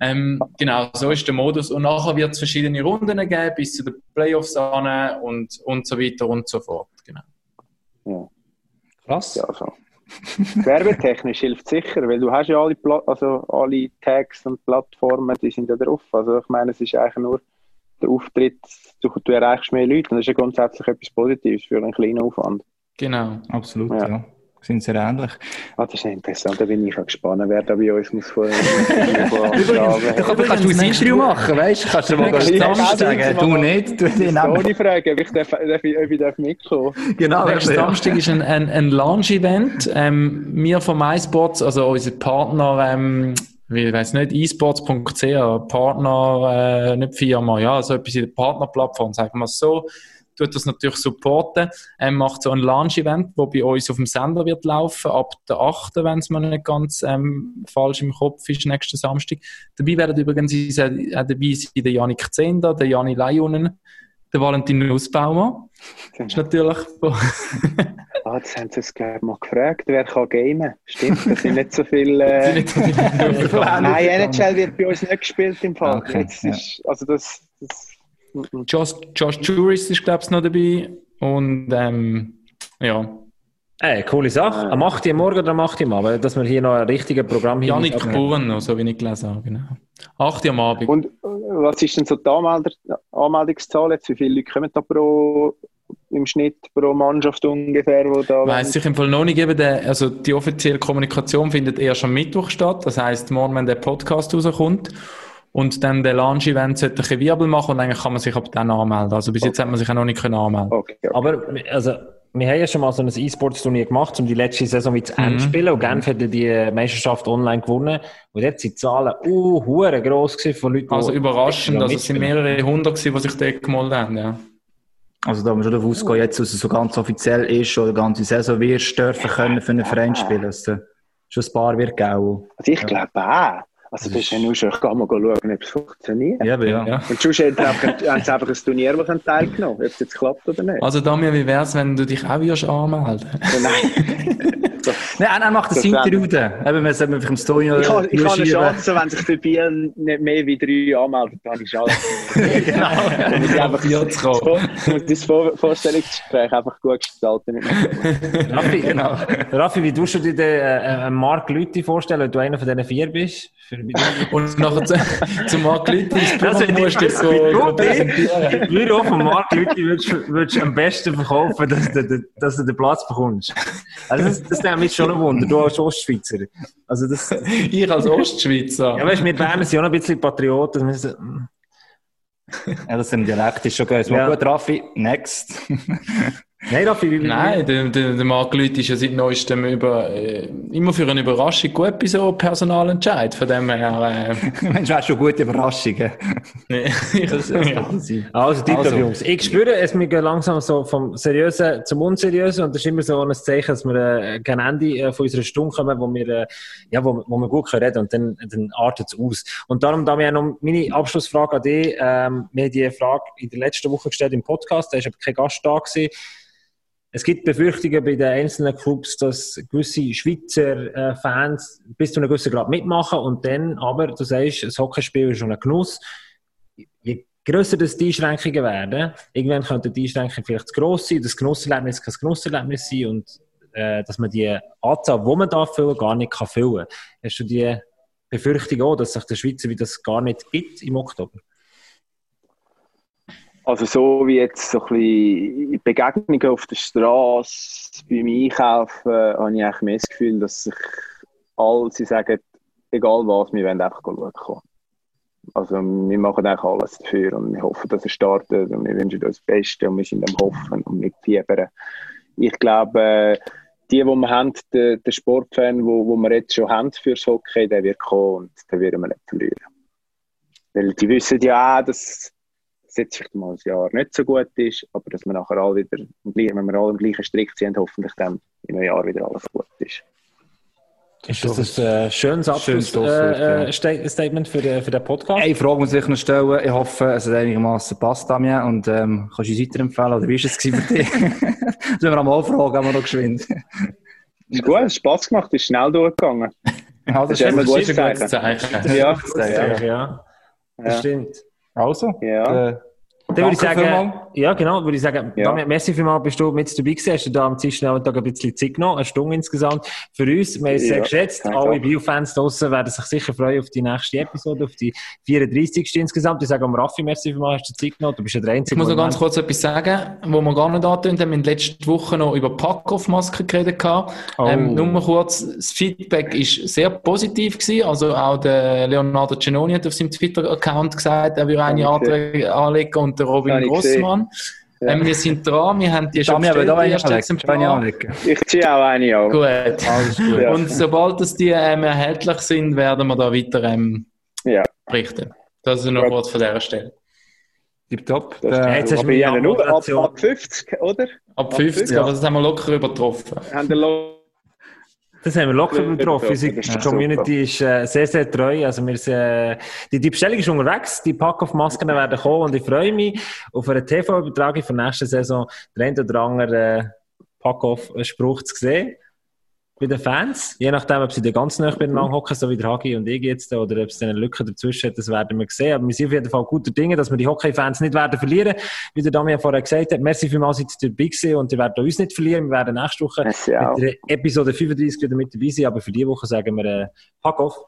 Ähm, genau, so ist der Modus. Und nachher wird es verschiedene Runden geben, bis zu den Playoffs an und, und so weiter und so fort. Genau. Krass. Ja, so. Werbetechnisch hilft sicher, weil du hast ja alle, Pla also alle Tags und Plattformen, die sind ja drauf. Also ich meine, es ist eigentlich nur der Auftritt, du, du erreichst mehr Leute und das ist ja grundsätzlich etwas Positives für einen kleinen Aufwand. Genau. Absolut, Ja. ja. Sind sehr ähnlich. Ah, das ist ja interessant, da bin ich auch gespannt, wer da bei uns muss von von Du kannst, kannst du ein Interview machen, weißt du? Kannst du mal Samstag sagen, du nicht, du. Ohne Frage, ob ich, darf, darf, ich- ob ich darf mitkommen Genau, Nächsten ja. Samstag ist ein, ein, ein Launch-Event. Ähm, wir von MySports, also unser Partner, ähm, ich weiß nicht, esports.ch, Partner, äh, nicht Firma, ja, so etwas in der Partnerplattform, sagen wir es so, tut das natürlich supporten, ähm, macht so ein Launch-Event, wo bei uns auf dem Sender wird laufen, ab der 8., wenn es mir nicht ganz ähm, falsch im Kopf ist, nächsten Samstag. Dabei werden übrigens auch dabei sein der Janik Zehnder, der Jani Leionen, der Valentin Nussbaumer. Das ist natürlich Ah, das haben sie uns glaub ich, mal gefragt, wer kann gamen. Stimmt, das sind nicht so viele... Äh, nicht so viele Nein, NHL wird bei uns nicht gespielt im Fall. Okay, ja. ist, also das, das Josh, Josh Juris ist, glaube ich, noch dabei. Und ähm, ja, Ey, coole Sache. Am 8. Uhr Morgen oder am 8. Uhr am Abend, dass wir hier noch ein richtiges Programm hier Janik Burno, so wie ich gelesen habe. Genau. 8 Uhr am Abend. Und äh, was ist denn so die Anmelder, Anmeldungszahl jetzt? Wie viele Leute kommen da pro, im Schnitt pro Mannschaft ungefähr, wo da Weiß ich im Fall noch nicht. Eben der, also die offizielle Kommunikation findet erst am Mittwoch statt. Das heisst, morgen, wenn der Podcast rauskommt. Und dann der Launch-Event sollte ein Wirbel machen und eigentlich kann man sich ab dann anmelden. Also bis jetzt hat man sich auch noch nicht können anmelden Okay, okay. Aber, also, wir haben ja schon mal so ein E-Sports-Turnier gemacht, um die letzte Saison mit zu Ende Mhm. zu spielen. Und Genf hat die Meisterschaft online gewonnen. Und dort sind die Zahlen, uh, hure gross gewesen von Leuten, Also die- überraschend, also es sind mehrere hundert gewesen, die sich dort gemeldet haben. Ja. Also da muss man schon davon ausgehen, jetzt, dass es so ganz offiziell ist, oder die ganze Saison wirst dürfen können für einen Verein spielen. Also, schon ein paar wird geben. Also ich glaube auch. Also das ist ja nur schon, ich kann mal schauen, ob es funktioniert. Ja, ja. Ja. Und sonst haben sie einfach, haben sie einfach ein Turnier, das teilgenommen ob es jetzt klappt oder nicht. Also Damian, wie wäre es, wenn du dich auch wirst anmelden Oh nein. Nein, er macht das Interview. Eben, wir sollten einfach im Story Ich ich habe eine. Chance, wenn sich für Biel nicht mehr wie drei anmelden, dann habe ich Chance. genau. Dann muss ich einfach Vier zu kommen. das, das Vor Vorstellungsgespräch einfach gut gestalten. Raffi, Genau. Raffi, wie tust du dir den, äh, äh, Marc Lüthi vorstellen, wenn du einer von diesen vier bist? Für, Und nachher zu, zu Marc Lüthi ins Das Büro wäre musst du die- so du präsentieren. Wie du von Marc Lüthi würdest, du am besten verkaufen, dass du, dass du den Platz bekommst? Also das, das nimmt mich schon ein Wunder, du als Ostschweizer. Also das, Ich als Ostschweizer. ja weißt, wir Berner sind ja auch noch ein bisschen Patrioten. Wir sind- Ja, das im Dialekt ist schon geil. Ja. gut, Raffi. Next. Nein, Raffi, wie, Nein, der, der, der Marc Lüthi ist ja seit neuestem über, äh, immer für eine Überraschung gut bei so Personalentscheid. Von dem her, Mensch, wäre schon gute Überraschungen. äh, ich, Das, das ja. Also, Tipptopp, Also. Jungs. Ich spüre, es wir gehen langsam so vom Seriösen zum Unseriösen und das ist immer so ein Zeichen, dass wir äh, gegen Ende äh, von unserer Stunde kommen, wo wir, äh, ja, wo, wo wir gut können reden und dann, dann artet es aus. Und darum, da wir noch meine Abschlussfrage an dich. Ähm, wir haben die Frage in der letzten Woche gestellt im Podcast, da ist aber kein Gast da gewesen. Es gibt Befürchtungen bei den einzelnen Clubs, dass gewisse Schweizer äh, Fans bis zu einem gewissen Grad mitmachen und dann aber, du sagst, das Hockeyspiel ist schon ein Genuss. Je grösser das die Einschränkungen werden, irgendwann könnten die Einschränkungen vielleicht zu gross sein, das Genusserlebnis kann ein Genusserlebnis sein und äh, dass man die Anzahl, die man darf füllen, gar nicht kann füllen. Hast du die Befürchtung auch, dass sich der Schweizer wie das gar nicht gibt im Oktober? Also so wie jetzt so ein bisschen Begegnungen auf der Straße beim Einkaufen, habe ich eigentlich mehr das Gefühl, dass sich alle, sie sagen, egal was, wir wollen einfach schauen. Also wir machen eigentlich alles dafür und wir hoffen, dass er startet und wir wünschen uns das Beste und wir sind am Hoffen und mit Fiebern. Ich glaube, die, die wir haben, der, Sportfan, wo, wo wir jetzt schon haben fürs Hockey, der wird kommen und den werden wir nicht verlieren. Weil die wissen ja auch, dass es jetzt vielleicht mal ein Jahr nicht so gut ist, aber dass wir nachher alle wieder, wenn wir alle im gleichen Strick ziehen, hoffentlich dann in einem Jahr wieder alles gut ist. Ist das ein äh, schönes Abschlussstatement äh, für, den- für den Podcast? Eine Frage muss ich noch stellen. Ich hoffe, es hat einigermaßen passt, Damien. Und ähm, kannst du uns weiterempfehlen? Oder wie war es gewesen für dich? das müssen wir am fragen, haben wir noch geschwind. Ist gut, hat Spass gemacht, ist schnell durchgegangen. Ja, Das ist immer ein Das gutes ist ein gutes Zeichen. Zeichen. Ja, Ja, ja. Das stimmt. Also, ja. äh, Dann würde ja genau, würde ich sagen, Ja. Damian, merci vielmals, bist du mit dabei gewesen, hast du da am Zischnelltag ein bisschen Zeit genommen, eine Stunde insgesamt für uns, wir haben es sehr Ja, geschätzt, alle. Biofans draussen werden sich sicher freuen auf die nächste Episode, auf die 34. insgesamt, ich sage am Raffi, merci vielmals, hast du Zeit genommen, du bist ja der Einzige, Ich muss noch ganz kurz etwas sagen, wo wir gar nicht angetönt haben. Wir haben letzte Woche noch über Pack-Off-Masken geredet. gehabt. Oh. Ähm, nur mal kurz, das Feedback ist sehr positiv gewesen. Also auch der Leonardo Genoni hat auf seinem Twitter-Account gesagt, er würde eine Antrag anlegen und der Robin Habe Ja. Ähm, wir sind dran, wir haben die schon aber da die. Da wollte ich ziehe auch eine an. Gut. Alles gut. Ja. Und sobald dass die ähm, erhältlich sind, werden wir da weiter ähm, Ja. berichten. Das ist noch Gut. kurz von dieser Stelle. Tipptopp. Äh, jetzt hast du ab, Moderation. ab 50, oder? Ab 50, Ja. aber das haben wir locker übertroffen. Haben Das haben wir locker ist Unsere. Community ist äh, sehr, sehr treu. Also wir sind, äh, die, die Bestellung ist unterwegs. Die Pack-Off-Masken werden kommen und ich freue mich auf eine TV-Übertragung für nächste Saison den einen oder anderen äh, Pack-Off-Spruch zu sehen. Bei den Fans. Je nachdem, ob sie da ganz nah beieinander hocken, so wie der Hagi und ich jetzt, oder ob es dann eine Lücke dazwischen hat, das werden wir sehen. Aber wir sind auf jeden Fall guter Dinge, dass wir die Hockey-Fans nicht werden verlieren. Wie der Damian vorher gesagt hat, merci vielmals, seid ihr dabei gewesen und ihr werdet uns nicht verlieren. Wir werden nächste Woche mit der Episode 35 wieder mit dabei sein, aber für diese Woche sagen wir äh, Pack off.